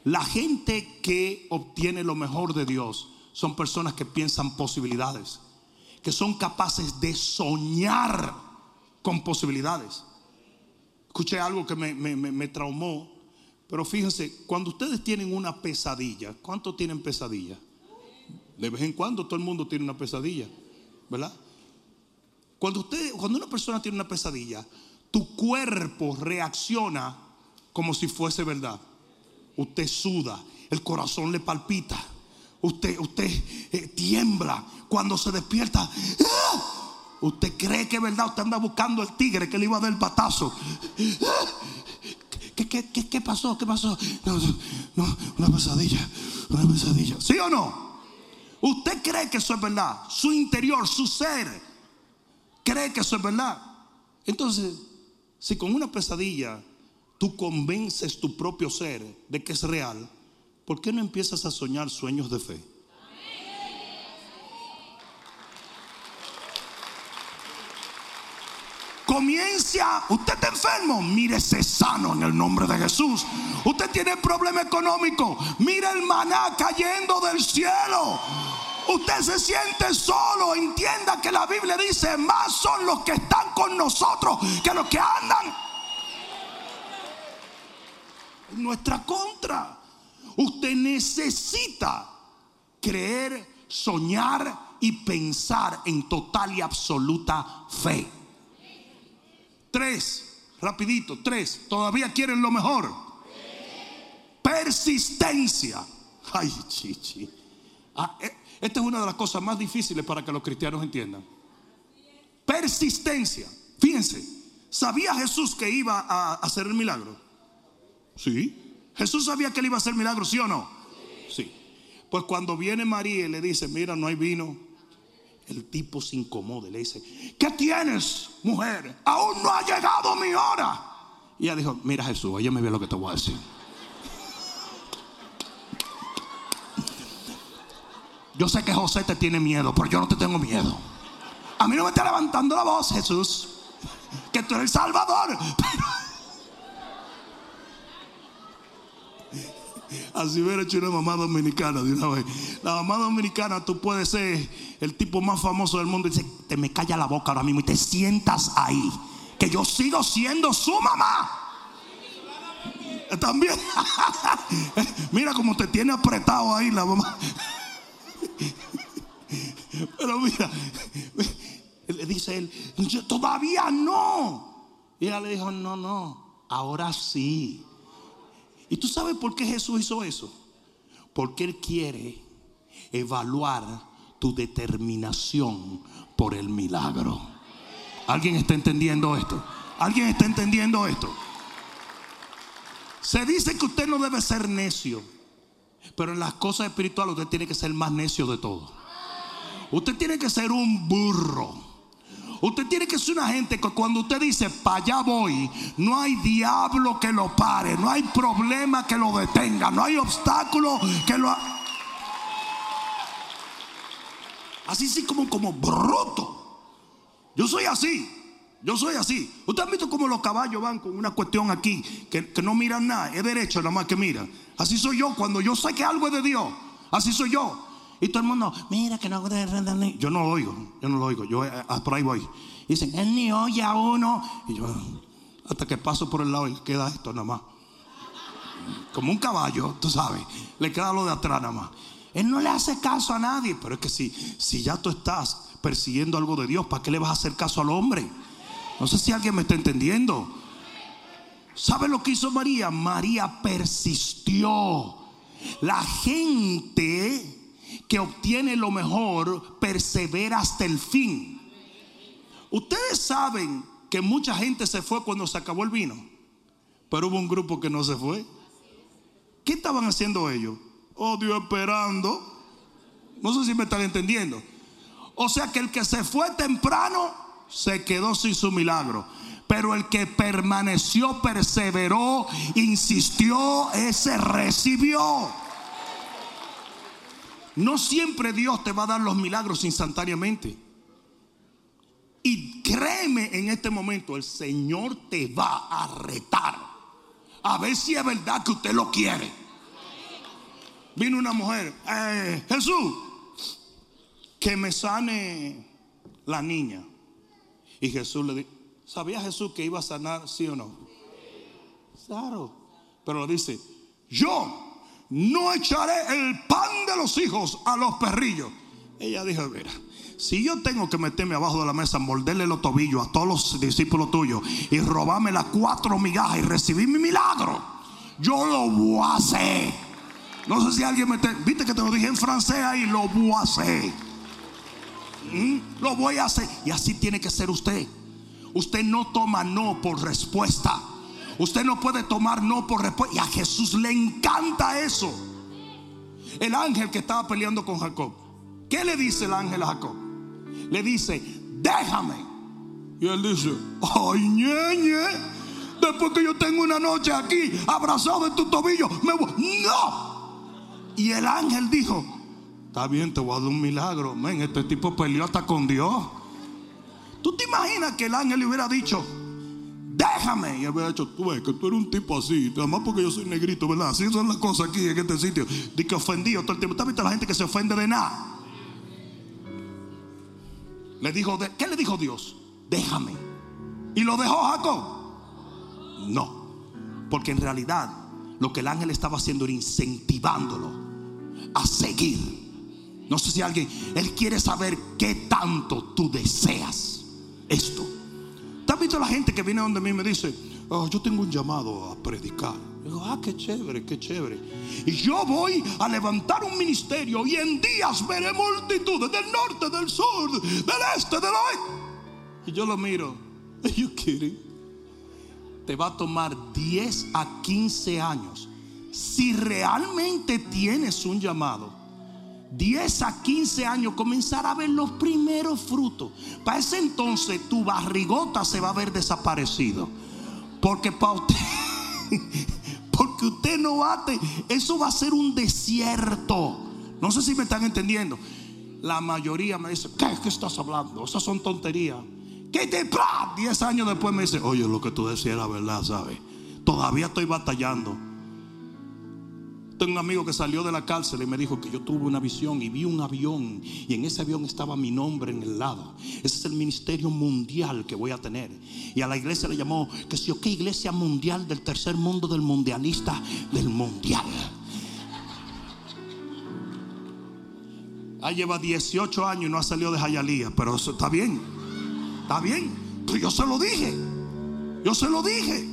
La gente que obtiene lo mejor de Dios son personas que piensan posibilidades, que son capaces de soñar con posibilidades. Escuché algo que me, traumó, pero fíjense, cuando ustedes tienen una pesadilla, ¿cuánto tienen pesadilla? De vez en cuando todo el mundo tiene una pesadilla, ¿verdad? Cuando, usted, cuando una persona tiene una pesadilla, tu cuerpo reacciona como si fuese verdad. Usted suda, el corazón le palpita, usted, usted eh, tiembla cuando se despierta. ¡Ah! Usted cree que es verdad, usted anda buscando el tigre que le iba a dar el batazo. ¿Qué, qué, pasó? ¿Qué pasó? No, una pesadilla, una pesadilla. ¿Sí o no? Usted cree que eso es verdad. Su interior, su ser, cree que eso es verdad. Entonces, si con una pesadilla tú convences tu propio ser de que es real, ¿por qué no empiezas a soñar sueños de fe? Comienza, usted está enfermo, mírese sano en el nombre de Jesús. Usted tiene problema económico, mire el maná cayendo del cielo. Usted se siente solo, entienda que la Biblia dice, más son los que están con nosotros que los que andan en nuestra contra. Usted necesita creer, soñar y pensar en total y absoluta fe. Tres, rapidito, tres. ¿Todavía quieren lo mejor? Persistencia. Ay, chichi. Ah, eh, esta es una de las cosas más difíciles para que los cristianos entiendan. Persistencia. Fíjense, ¿sabía Jesús que iba a hacer el milagro? Sí. Jesús sabía que él iba a hacer milagro, ¿sí o no? Sí. Pues cuando viene María y le dice, mira, no hay vino, el tipo se incomoda y le dice, ¿qué tienes, mujer? Aún no ha llegado mi hora. Y ella dijo, mira Jesús, ella me ve lo que te voy a decir. Yo sé que José te tiene miedo, pero yo no te tengo miedo. A mí no me está levantando la voz, Jesús, que tú eres el Salvador. Así hubiera hecho una mamá dominicana una vez. La mamá dominicana, tú puedes ser el tipo más famoso del mundo y dice, te me calla la boca ahora mismo y te sientas ahí. Que yo sigo siendo su mamá. También. Mira cómo te tiene apretado ahí la mamá. Pero mira, le dice él, todavía no. Y ella le dijo, no, no, ahora sí. ¿Y tú sabes por qué Jesús hizo eso? Porque Él quiere evaluar tu determinación por el milagro. ¿Alguien está entendiendo esto? ¿Alguien está entendiendo esto? Se dice que usted no debe ser necio, pero en las cosas espirituales usted tiene que ser más necio de todo. Usted tiene que ser un burro. Usted tiene que ser una gente que cuando usted dice, para allá voy, no hay diablo que lo pare, no hay problema que lo detenga, no hay obstáculo que lo... Así sí como, como bruto. Yo soy así. Yo soy así. Usted ha visto cómo los caballos van con una cuestión aquí que, que no miran nada, es derecho nada más que miran. Así soy yo cuando yo sé que algo es de Dios. Así soy yo. Y todo el mundo, mira que no Yo no lo oigo, yo no lo oigo, yo eh, por ahí voy. Y dicen, él ni oye a uno. Y yo, hasta que paso por el lado le queda esto nada más. Como un caballo, tú sabes, le queda lo de atrás nada más. Él no le hace caso a nadie, pero es que si, si ya tú estás persiguiendo algo de Dios, ¿para qué le vas a hacer caso al hombre? No sé si alguien me está entendiendo. ¿Sabe lo que hizo María? María persistió. La gente que obtiene lo mejor persevera hasta el fin. Ustedes saben que mucha gente se fue cuando se acabó el vino, pero hubo un grupo que no se fue. ¿Qué estaban haciendo ellos? Oh Dios, esperando. No sé si me están entendiendo. O sea que el que se fue temprano se quedó sin su milagro. Pero el que permaneció, perseveró, insistió, ese recibió. No siempre Dios te va a dar los milagros instantáneamente. Y créeme en este momento, el Señor te va a retar. A ver si es verdad que usted lo quiere. Vino una mujer, eh, Jesús, que me sane la niña. Y Jesús le dijo, ¿sabía Jesús que iba a sanar, sí o no? Claro. Pero lo dice, yo no echaré el pan de los hijos a los perrillos. Ella dijo, mira, si yo tengo que meterme abajo de la mesa, morderle los tobillos a todos los discípulos tuyos y robarme las cuatro migajas y recibir mi milagro, yo lo voy a hacer. No sé si alguien me... Viste que te lo dije en francés ahí, lo voy a hacer. ¿Mm? Lo voy a hacer. Y así tiene que ser usted. Usted no toma no por respuesta. Usted no puede tomar no por respuesta. Y a Jesús le encanta eso. El ángel que estaba peleando con Jacob. ¿Qué le dice el ángel a Jacob? Le dice, déjame. Y él dice, ay, ñeñe. Después que yo tengo una noche aquí abrazado en tu tobillo, me voy. No. Y el ángel dijo, está bien, te voy a dar un milagro. Men, este tipo peleó hasta con Dios. ¿Tú te imaginas que el ángel le hubiera dicho, déjame? Y él hubiera dicho, tú ves que tú eres un tipo así, nada más porque yo soy negrito, ¿verdad? Así son las cosas aquí en este sitio. De que ofendido todo el tiempo. ¿Tú has visto a la gente que se ofende de nada? Le dijo, ¿qué le dijo Dios? Déjame. ¿Y lo dejó Jacob? No. Porque en realidad lo que el ángel estaba haciendo era incentivándolo a seguir. No sé si alguien, él quiere saber qué tanto tú deseas esto. ¿Te has visto la gente que viene donde mí me dice, oh, yo tengo un llamado a predicar? Digo, ah, qué chévere, qué chévere. Y yo voy a levantar un ministerio y en días veré multitudes del norte, del sur, del este, del oeste. Y yo lo miro. Are you kidding? Te va a tomar 10 a 15 años. Si realmente tienes un llamado, 10 a 15 años comenzar a ver los primeros frutos. Para ese entonces tu barrigota se va a ver desaparecido. Porque para usted, porque usted no bate, eso va a ser un desierto. No sé si me están entendiendo. La mayoría me dice, ¿qué, qué estás hablando? Esas son tonterías. ¿Qué te 10 años después me dice, oye, lo que tú decías era verdad, ¿sabes? Todavía estoy batallando. Tengo un amigo que salió de la cárcel y me dijo que yo tuve una visión y vi un avión y en ese avión estaba mi nombre en el lado. Ese es el ministerio mundial que voy a tener. Y a la iglesia le llamó, que si yo qué iglesia mundial del tercer mundo del mundialista del mundial. Ahí lleva 18 años y no ha salido de Jayalía, pero eso está bien. Está bien. Pero yo se lo dije. Yo se lo dije.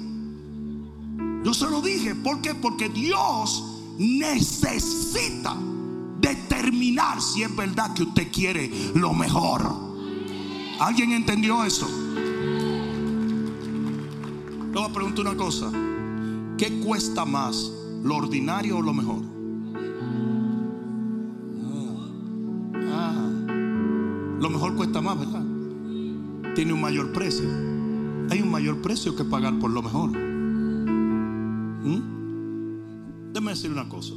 Yo se lo dije. ¿Por qué? Porque Dios necesita determinar si es verdad que usted quiere lo mejor. ¿Alguien entendió eso? Le voy a preguntar una cosa. ¿Qué cuesta más? ¿Lo ordinario o lo mejor? Ah, ah. lo mejor cuesta más, ¿verdad? Tiene un mayor precio. Hay un mayor precio que pagar por lo mejor. ¿Mm? Déjame decir una cosa.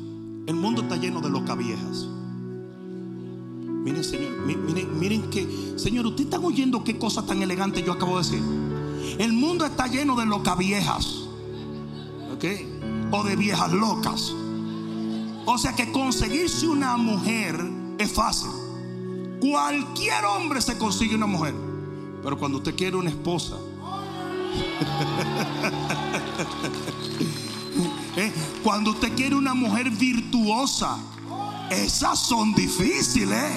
El mundo está lleno de locas viejas. Miren, Señor, miren, miren que, Señor, ustedes están oyendo qué cosa tan elegante yo acabo de decir. El mundo está lleno de locas viejas. ¿Ok? O de viejas locas. O sea que conseguirse una mujer es fácil. Cualquier hombre se consigue una mujer. Pero cuando usted quiere una esposa. ¿Eh? Cuando usted quiere una mujer virtuosa, esas son difíciles.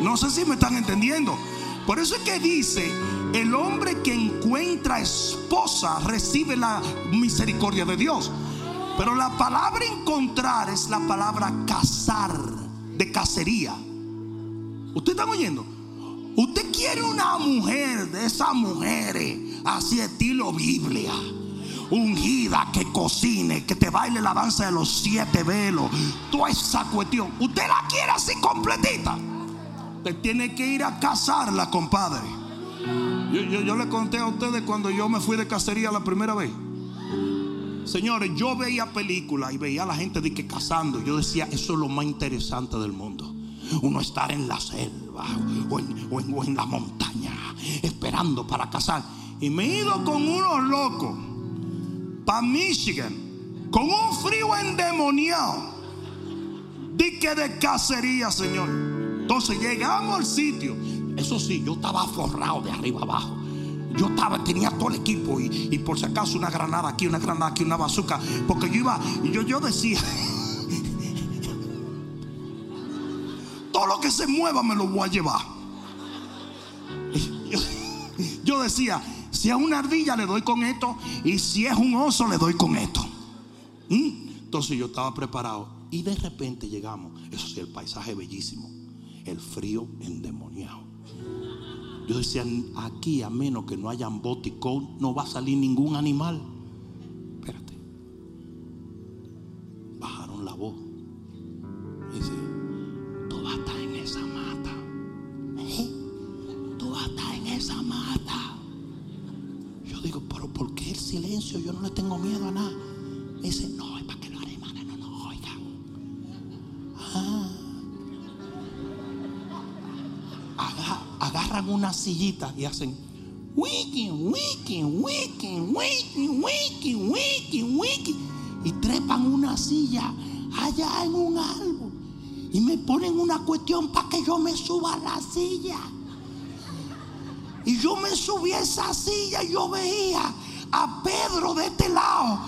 No sé si me están entendiendo. Por eso es que dice, el hombre que encuentra esposa recibe la misericordia de Dios. Pero la palabra encontrar es la palabra casar, de cacería. ¿Usted está oyendo? Usted quiere una mujer de esas mujeres, así estilo Biblia ungida que cocine, que te baile la danza de los siete velos, toda esa cuestión. Usted la quiere así completita. Usted tiene que ir a casarla, compadre. Yo, le conté a ustedes cuando yo me fui de cacería la primera vez. Señores, yo veía películas y veía a la gente de que cazando. Yo decía, eso es lo más interesante del mundo. Uno estar en la selva o en, o en la montaña esperando para cazar. Y me he ido con unos locos para Michigan con un frío endemoniado. Di que de cacería, Señor. Entonces llegamos al sitio. Eso sí, yo estaba forrado de arriba abajo. Yo estaba, tenía todo el equipo y, por si acaso una granada aquí, una granada aquí, una bazooka. Porque yo iba, y yo, yo decía, todo lo que se mueva me lo voy a llevar. yo decía, si es una ardilla, le doy con esto. Y si es un oso, le doy con esto. ¿Mm? Entonces yo estaba preparado. Y de repente llegamos. Eso sí, el paisaje bellísimo. El frío endemoniado. Yo decía, aquí a menos que no hayan boticón, no va a salir ningún animal. Espérate. Bajaron la voz. Dice, tú vas a estar en esa mata. ¿Eh? Tú vas a estar en esa mata silencio? Yo no le tengo miedo a nada. Me dice, no, es para que los alemanes no nos oigan. Ah. agarran una sillita y hacen. wiki, wiki, wiki, wiki, wiki, wiki, wiki. Y trepan una silla allá en un árbol. Y me ponen una cuestión para que yo me suba a la silla. Y yo me subí a esa silla y yo veía a Pedro de este lado.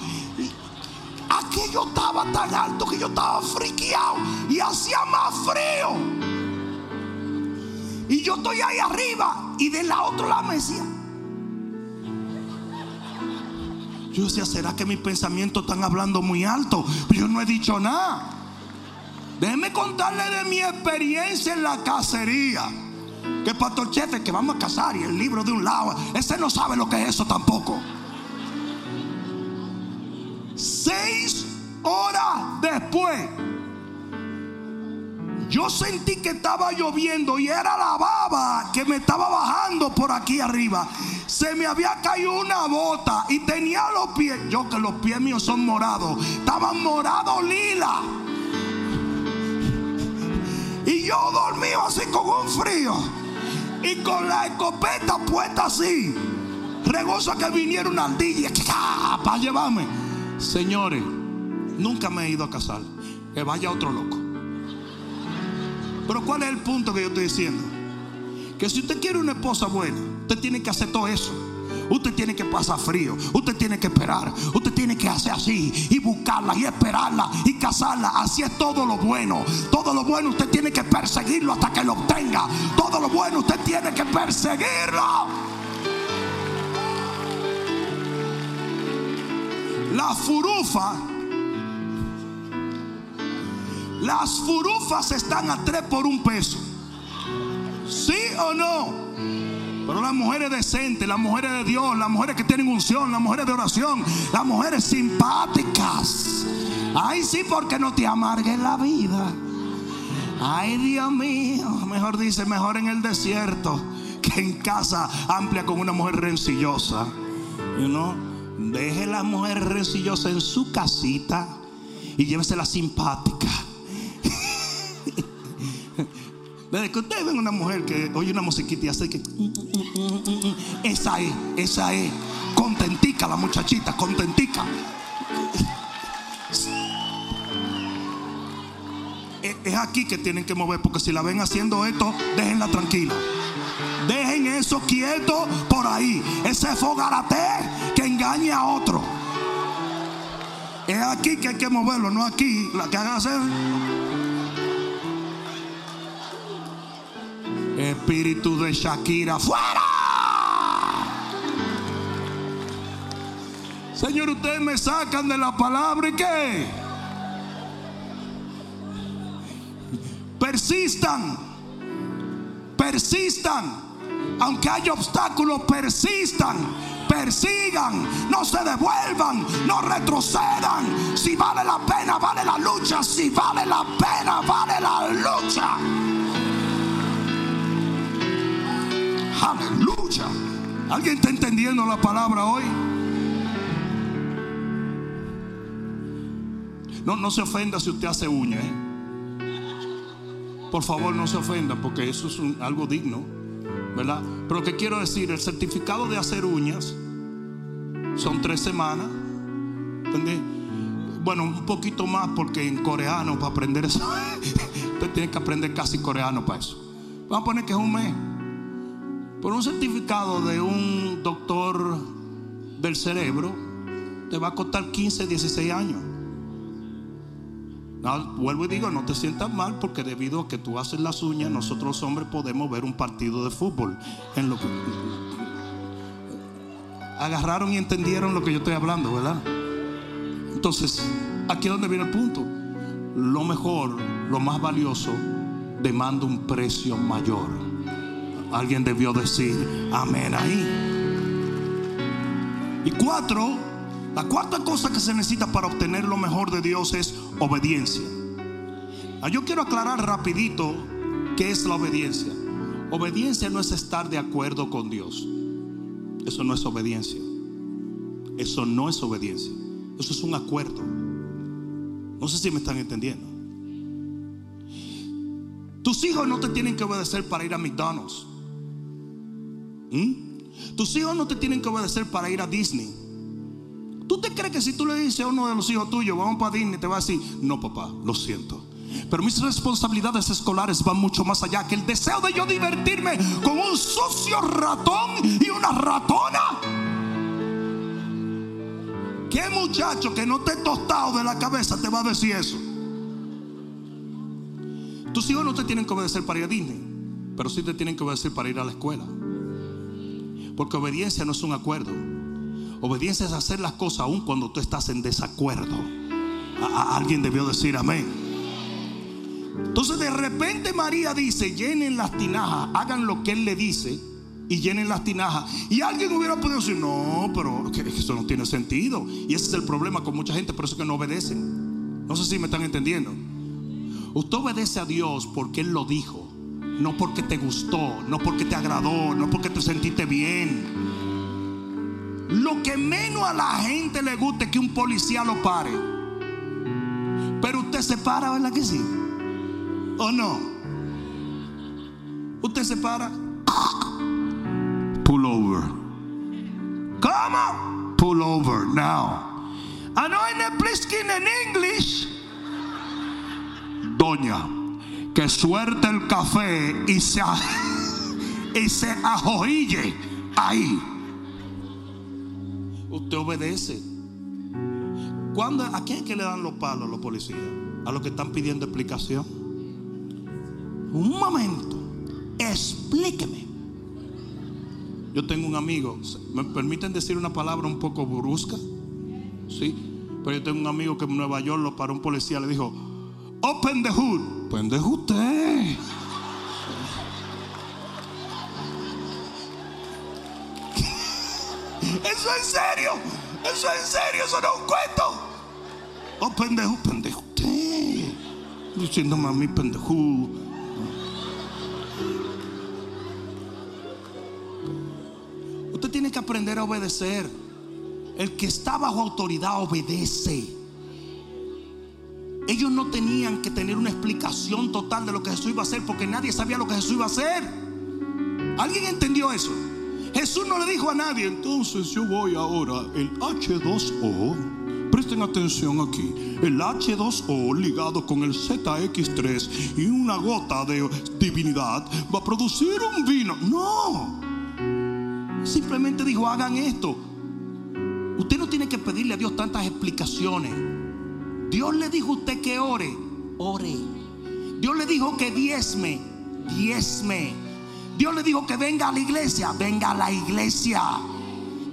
Aquello estaba tan alto que yo estaba friqueado y hacía más frío. Y yo estoy ahí arriba y de la otra lado me decía. Yo decía, ¿será que mis pensamientos están hablando muy alto? Pero yo no he dicho nada. Déjeme contarle de mi experiencia en la cacería. Que pastor Chefe, que vamos a cazar y el libro de un lado, ese no sabe lo que es eso tampoco. Seis horas después, yo sentí que estaba lloviendo y era la baba que me estaba bajando por aquí arriba. Se me había caído una bota y tenía los pies, yo que los pies míos son morados, estaban morados lila. Y yo dormido así con un frío y con la escopeta puesta así. Regoza que viniera una ardilla para llevarme. Señores, nunca me he ido a casar. Que vaya otro loco. Pero ¿cuál es el punto que yo estoy diciendo? Que si usted quiere una esposa buena, usted tiene que hacer todo eso. Usted tiene que pasar frío, usted tiene que esperar, usted tiene que hacer así y buscarla y esperarla y casarla. Así es todo lo bueno. Todo lo bueno usted tiene que perseguirlo hasta que lo obtenga. Todo lo bueno usted tiene que perseguirlo. La furufa. Las furufas están a tres por un peso. ¿Sí o no? Pero las mujeres decentes, las mujeres de Dios, las mujeres que tienen unción, las mujeres de oración, las mujeres simpáticas. Ay, sí, porque no te amarguen la vida. Ay, Dios mío, mejor dice, mejor en el desierto que en casa amplia con una mujer rencillosa. You know? Deje la mujer rencillosa en su casita y llévese la simpática. Desde que usted ven una mujer que oye una musiquita y hace que. Esa es, esa es. Contentica la muchachita, contentica. Es aquí que tienen que mover, porque si la ven haciendo esto, déjenla tranquila. Dejen eso quieto por ahí. Ese fogarate engañe a otro. Es aquí que hay que moverlo, no aquí. La que hagan hacer. Espíritu de Shakira, fuera. Señor, ustedes me sacan de la palabra y qué. Persistan, persistan. Aunque haya obstáculos, persistan, persigan, no se devuelvan, no retrocedan. Si vale la pena, vale la lucha. Si vale la pena, vale la lucha. Aleluya. ¿Alguien está entendiendo la palabra hoy? No, no se ofenda si usted hace uña. ¿eh? Por favor, no se ofenda porque eso es algo digno, ¿verdad? Pero que quiero decir, el certificado de hacer uñas son tres semanas. Bueno, un poquito más porque en coreano para aprender eso, usted tiene que aprender casi coreano para eso. Vamos a poner que es un mes. Por un certificado de un doctor del cerebro, te va a costar 15, 16 años. No, vuelvo y digo, no te sientas mal porque debido a que tú haces las uñas, nosotros los hombres podemos ver un partido de fútbol. En lo que agarraron y entendieron lo que yo estoy hablando, ¿verdad? Entonces, aquí es donde viene el punto. Lo mejor, lo más valioso, demanda un precio mayor. Alguien debió decir amén ahí. Y cuatro, la cuarta cosa que se necesita para obtener lo mejor de Dios es obediencia. Ah, Yo quiero aclarar rapidito qué es la obediencia. Obediencia no es estar de acuerdo con Dios. Eso no es obediencia. Eso no es obediencia. Eso es un acuerdo. No sé si me están entendiendo. Tus hijos no te tienen que obedecer para ir a McDonald's. ¿Mm? Tus hijos no te tienen que obedecer para ir a Disney. ¿Tú te crees que si tú le dices a uno de los hijos tuyos, vamos para Disney, te va a decir, no papá, lo siento. Pero mis responsabilidades escolares van mucho más allá que el deseo de yo divertirme con un sucio ratón y una ratona. ¿Qué muchacho que no te tostado de la cabeza te va a decir eso? Tus hijos no te tienen que obedecer para ir a Disney, pero sí te tienen que obedecer para ir a la escuela. Porque obediencia no es un acuerdo. Obediencia es hacer las cosas aun cuando tú estás en desacuerdo. alguien debió decir amén. Entonces de repente María dice, llenen las tinajas, hagan lo que él le dice y llenen las tinajas. Y alguien hubiera podido decir, no, pero eso no tiene sentido. Y ese es el problema con mucha gente, por eso que no obedecen. No sé si me están entendiendo. Usted obedece a Dios porque Él lo dijo, no porque te gustó, no porque te agradó, no porque te sentiste bien. Lo que menos a la gente le gusta es que un policía lo pare. Pero usted se para, ¿verdad que sí? ¿O no? Usted se para. Pull over. ¿Cómo? Pull over now. I know in en English. Doña, que suerte el café y se, y se ajojille ahí. Usted obedece. ¿Cuándo, ¿A quién es que le dan los palos a los policías? A los que están pidiendo explicación. Un momento. Explíqueme. Yo tengo un amigo, ¿me permiten decir una palabra un poco brusca? Sí, pero yo tengo un amigo que en Nueva York lo paró un policía, le dijo, Open the hood. Pendejo usted. Eso es serio. Eso es serio. Eso no es un cuento. Oh, pendejo, pendejo usted. Diciéndome a mí pendejo. Usted tiene que aprender a obedecer. El que está bajo autoridad obedece. Ellos no tenían que tener una explicación total de lo que Jesús iba a hacer porque nadie sabía lo que Jesús iba a hacer. ¿Alguien entendió eso? Jesús no le dijo a nadie, entonces yo voy ahora, el H2O, presten atención aquí, el H2O ligado con el ZX3 y una gota de divinidad va a producir un vino. No, simplemente dijo, hagan esto. Usted no tiene que pedirle a Dios tantas explicaciones. Dios le dijo a usted que ore, ore. Dios le dijo que diezme, diezme. Dios le dijo que venga a la iglesia, venga a la iglesia.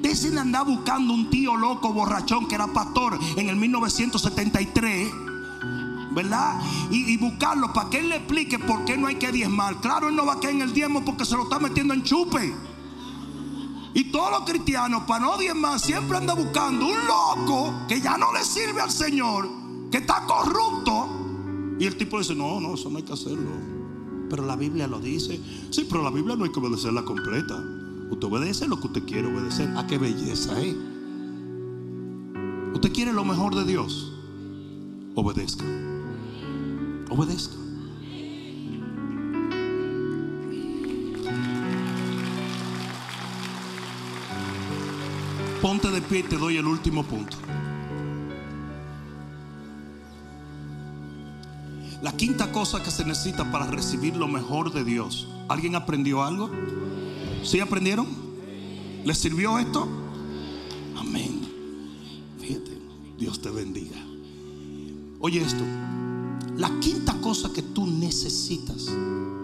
Desen andar buscando un tío loco, borrachón, que era pastor en el 1973. ¿verdad? Y, y, buscarlo para que él le explique por qué no hay que diezmar. Claro, él no va a caer en el diezmo porque se lo está metiendo en chupe. Y todos los cristianos, para no diezmar, siempre andan buscando un loco que ya no le sirve al Señor que está corrupto. Y el tipo dice, no, no, eso no hay que hacerlo. Pero la Biblia lo dice. Sí, pero la Biblia no hay que obedecerla completa. Usted obedece lo que usted quiere obedecer. ¿A ah, qué belleza, eh? ¿Usted quiere lo mejor de Dios? Obedezca. Obedezca. Ponte de pie y te doy el último punto. La quinta cosa que se necesita para recibir lo mejor de Dios. ¿Alguien aprendió algo? ¿Sí aprendieron? ¿Les sirvió esto? Amén. Fíjate, Dios te bendiga. Oye esto, la quinta cosa que tú necesitas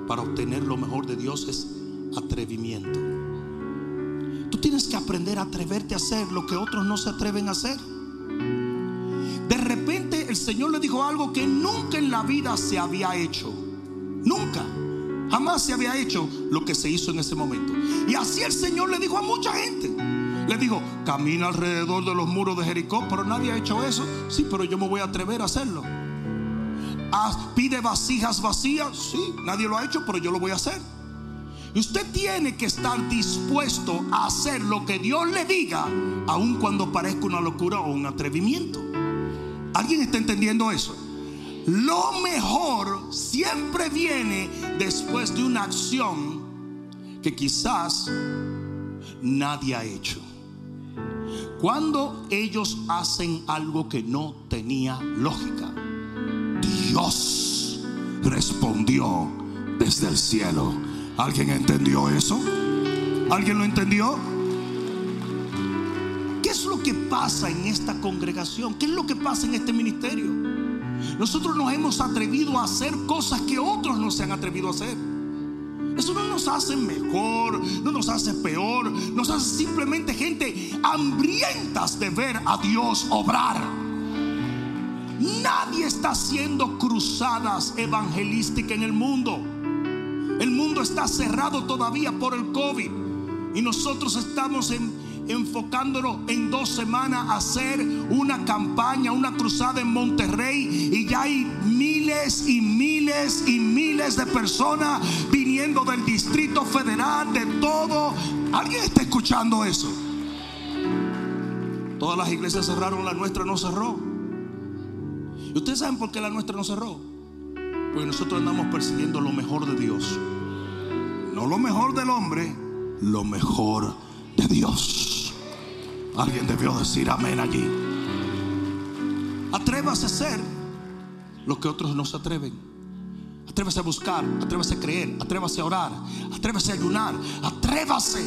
para obtener lo mejor de Dios es atrevimiento. Tú tienes que aprender a atreverte a hacer lo que otros no se atreven a hacer Señor le dijo algo que nunca en la vida se había hecho. Nunca. Jamás se había hecho lo que se hizo en ese momento. Y así el Señor le dijo a mucha gente. Le dijo, camina alrededor de los muros de Jericó, pero nadie ha hecho eso. Sí, pero yo me voy a atrever a hacerlo. pide vasijas vacías. Sí, nadie lo ha hecho, pero yo lo voy a hacer. Y usted tiene que estar dispuesto a hacer lo que Dios le diga, aun cuando parezca una locura o un atrevimiento. ¿Alguien está entendiendo eso? Lo mejor siempre viene después de una acción que quizás nadie ha hecho. Cuando ellos hacen algo que no tenía lógica, Dios respondió desde el cielo. ¿Alguien entendió eso? ¿Alguien lo entendió? ¿Qué es lo que pasa en esta congregación? ¿Qué es lo que pasa en este ministerio? Nosotros nos hemos atrevido a hacer cosas que otros no se han atrevido a hacer. Eso no nos hace mejor, no nos hace peor, nos hace simplemente gente hambrientas de ver a Dios obrar. Nadie está haciendo cruzadas evangelísticas en el mundo. El mundo está cerrado todavía por el COVID y nosotros estamos en enfocándonos en dos semanas a hacer una campaña, una cruzada en Monterrey y ya hay miles y miles y miles de personas viniendo del Distrito Federal, de todo. ¿Alguien está escuchando eso? Todas las iglesias cerraron, la nuestra no cerró. ¿Y ustedes saben por qué la nuestra no cerró? Porque nosotros andamos persiguiendo lo mejor de Dios. No lo mejor del hombre, lo mejor de Dios. Alguien debió decir amén allí. Atrévase a hacer lo que otros no se atreven. Atrévase a buscar, atrévase a creer, atrévase a orar, atrévase a ayunar, atrévase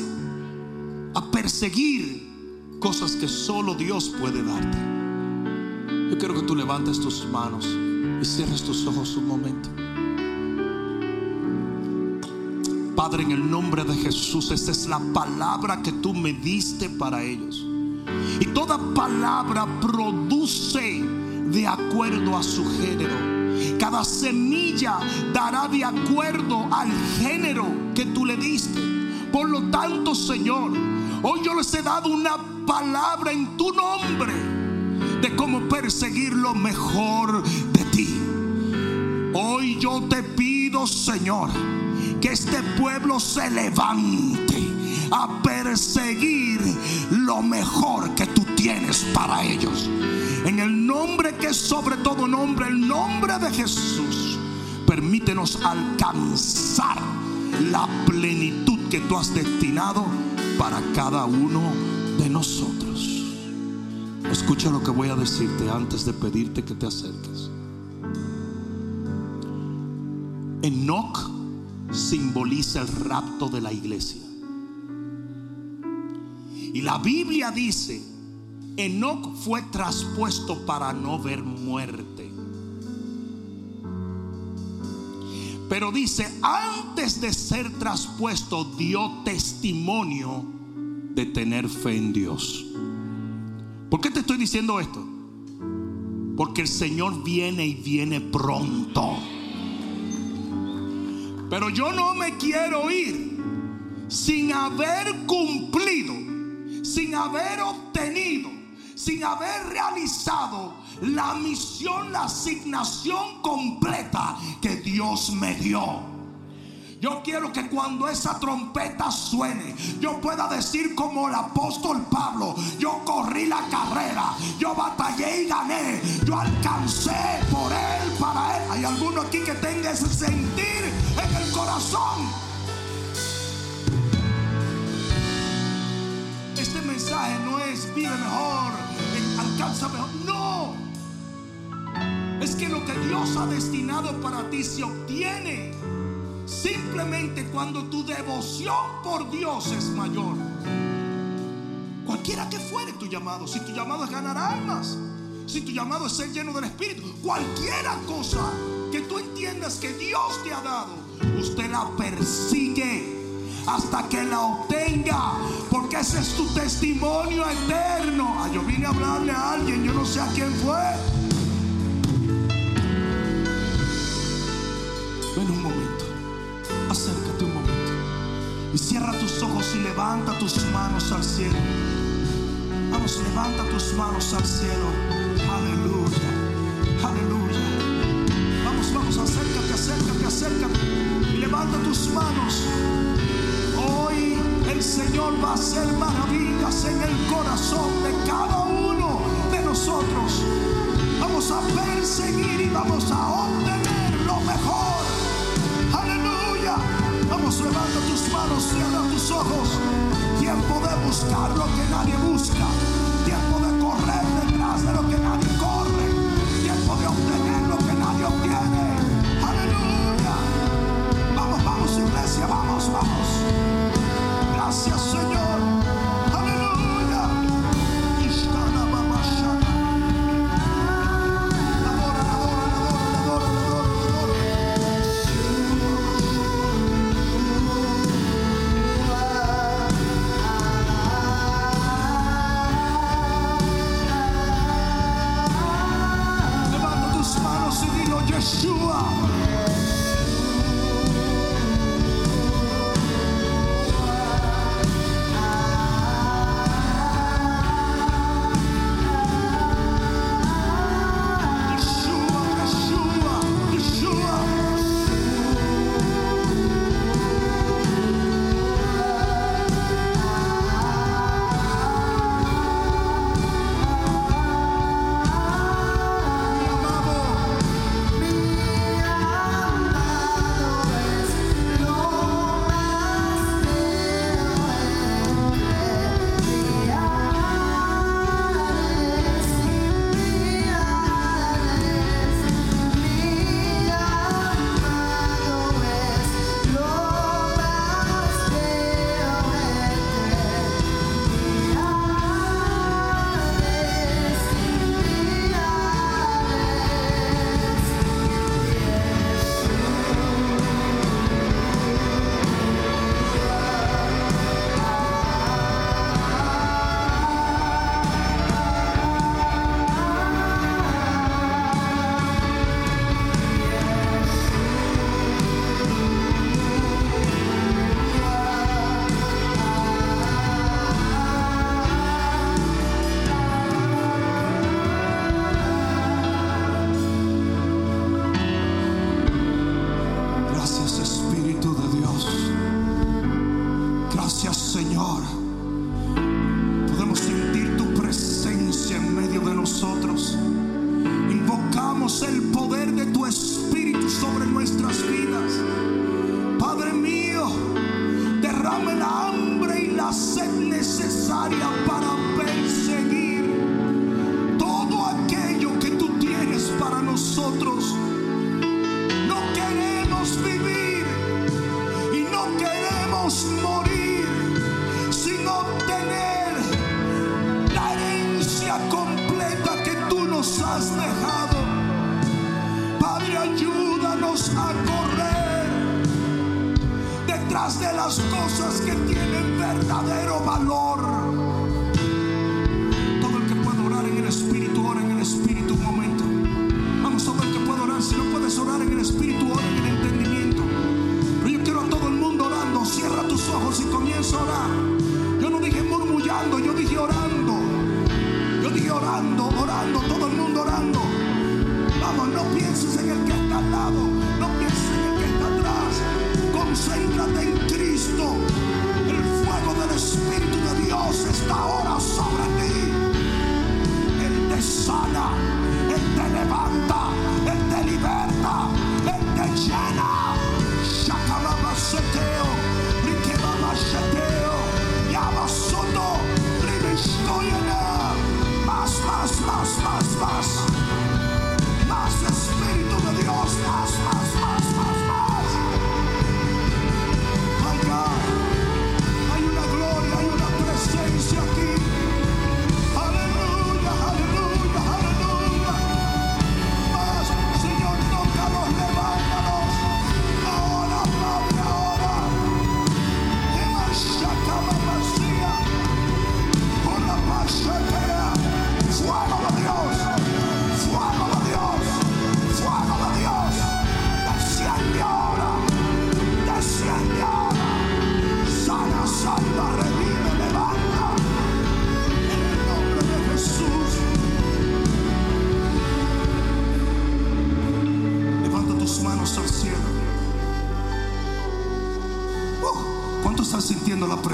a perseguir cosas que solo Dios puede darte. Yo quiero que tú levantes tus manos y cierres tus ojos un momento. Padre, en el nombre de Jesús, esta es la palabra que tú me diste para ellos. Y toda palabra produce de acuerdo a su género. Cada semilla dará de acuerdo al género que tú le diste. Por lo tanto, Señor, hoy yo les he dado una palabra en tu nombre de cómo perseguir lo mejor de ti. Hoy yo te pido, Señor, que este pueblo se levante a perseguir lo mejor que tú tienes para ellos. En el nombre que es sobre todo nombre, el nombre de Jesús, permítenos alcanzar la plenitud que tú has destinado para cada uno de nosotros. Escucha lo que voy a decirte antes de pedirte que te acerques. Enoch simboliza el rapto de la iglesia. Y la Biblia dice, Enoch fue traspuesto para no ver muerte. Pero dice, antes de ser traspuesto dio testimonio de tener fe en Dios. ¿Por qué te estoy diciendo esto? Porque el Señor viene y viene pronto. Pero yo no me quiero ir sin haber cumplido, sin haber obtenido, sin haber realizado la misión, la asignación completa que Dios me dio. Yo quiero que cuando esa trompeta suene, yo pueda decir como el apóstol Pablo, yo corrí la carrera, yo batallé y gané, yo alcancé por él, para él. Hay alguno aquí que tenga ese sentir en el corazón. Este mensaje no es vive mejor, alcanza mejor, no. Es que lo que Dios ha destinado para ti se obtiene Simplemente cuando tu devoción por Dios es mayor. Cualquiera que fuere tu llamado, si tu llamado es ganar almas, si tu llamado es ser lleno del Espíritu, cualquiera cosa que tú entiendas que Dios te ha dado, usted la persigue hasta que la obtenga, porque ese es tu testimonio eterno. Ah, yo vine a hablarle a alguien, yo no sé a quién fue. Y cierra tus ojos y levanta tus manos al cielo. Vamos, levanta tus manos al cielo. Aleluya. Aleluya. Vamos, vamos, acércate, acércate, acércate. Y levanta tus manos. Hoy el Señor va a hacer maravillas en el corazón de cada uno de nosotros. Vamos a perseguir y vamos a obtener lo mejor. Vamos, levanta tus manos, cierra tus ojos. Tiempo de buscar lo que nadie busca. Tiempo de correr detrás de lo que nadie corre. Tiempo de obtener lo que nadie obtiene. Aleluya. Vamos, vamos, iglesia, vamos, vamos. Gracias, Señor.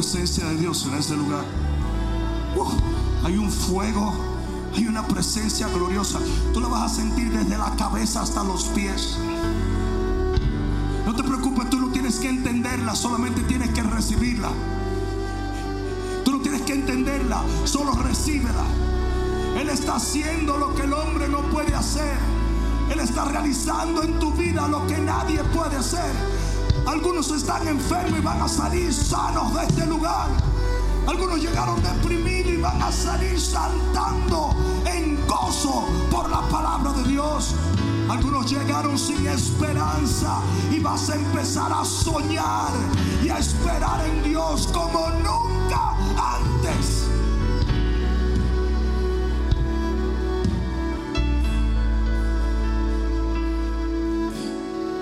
presencia de Dios en este lugar. Hay un fuego, hay una presencia gloriosa. Tú la vas a sentir desde la cabeza hasta los pies. No te preocupes, tú no tienes que entenderla, solamente tienes que recibirla. Tú no tienes que entenderla, solo recíbela. Él está haciendo lo que el hombre no puede hacer. Él está realizando en tu vida lo que nadie puede hacer. Algunos están enfermos y van a salir sanos de este lugar. Algunos llegaron deprimidos y van a salir saltando en gozo por la palabra de Dios. Algunos llegaron sin esperanza y vas a empezar a soñar y a esperar en Dios como nunca antes.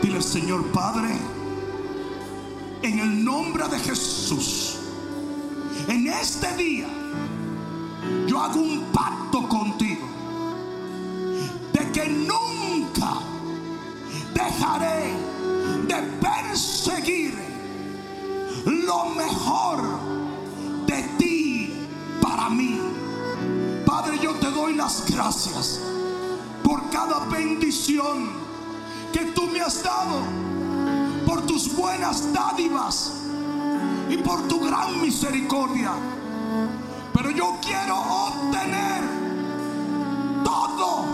Dile Señor Padre, en el nombre de Jesús en este día yo hago un pacto contigo de que nunca dejaré de perseguir lo mejor de ti para mí. Padre, yo te doy las gracias por cada bendición que tú me has dado, tus buenas dádivas y por tu gran misericordia. Pero yo quiero obtener todo,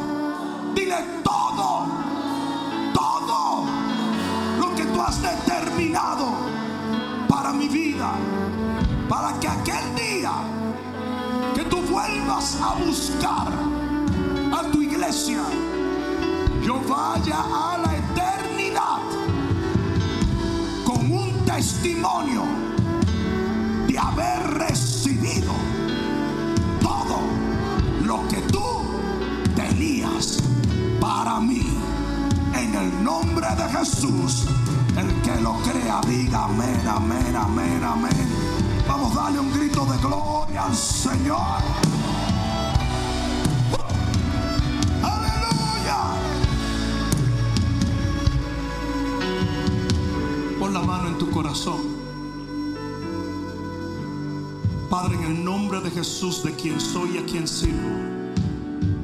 dile todo, todo lo que tú has determinado para mi vida, para que aquel día que tú vuelvas a buscar a tu iglesia, yo vaya a la eternidad testimonio haber recibido todo lo que tú tenías para mí. En el nombre de Jesús, el que lo crea, diga amén, amén, amén, amén. Vamos a darle un grito de gloria al Señor. Pon la mano en tu corazón. Padre, en el nombre de Jesús, de quien soy y a quien sirvo,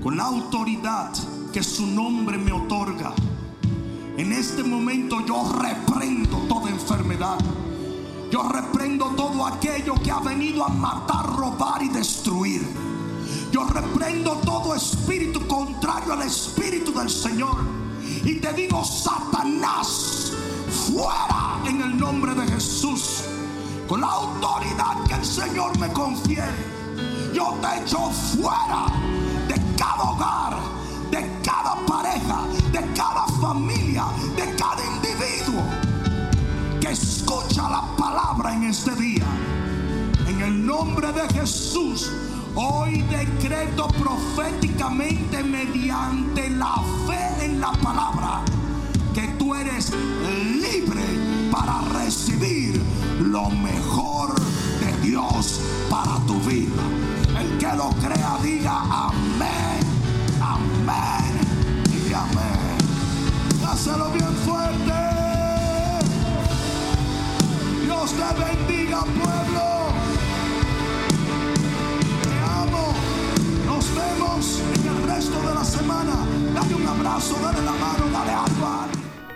con la autoridad que su nombre me otorga, en este momento yo reprendo toda enfermedad. Yo reprendo todo aquello que ha venido a matar, robar y destruir. Yo reprendo todo espíritu contrario al espíritu del Señor. Y te digo, Satanás, fuera en el nombre de Jesús con la autoridad que el Señor me confiere, yo te echo fuera de cada hogar, de cada pareja, de cada familia, de cada individuo que escucha la palabra en este día. En el nombre de Jesús, hoy decreto proféticamente mediante la fe en la palabra que tú eres libre para recibir lo mejor de Dios para tu vida. El que lo crea diga amén, amén y amén. Dáselo bien fuerte. Dios te bendiga pueblo. Te amo. Nos vemos en el resto de la semana. Dale un abrazo, dale la mano, dale algo.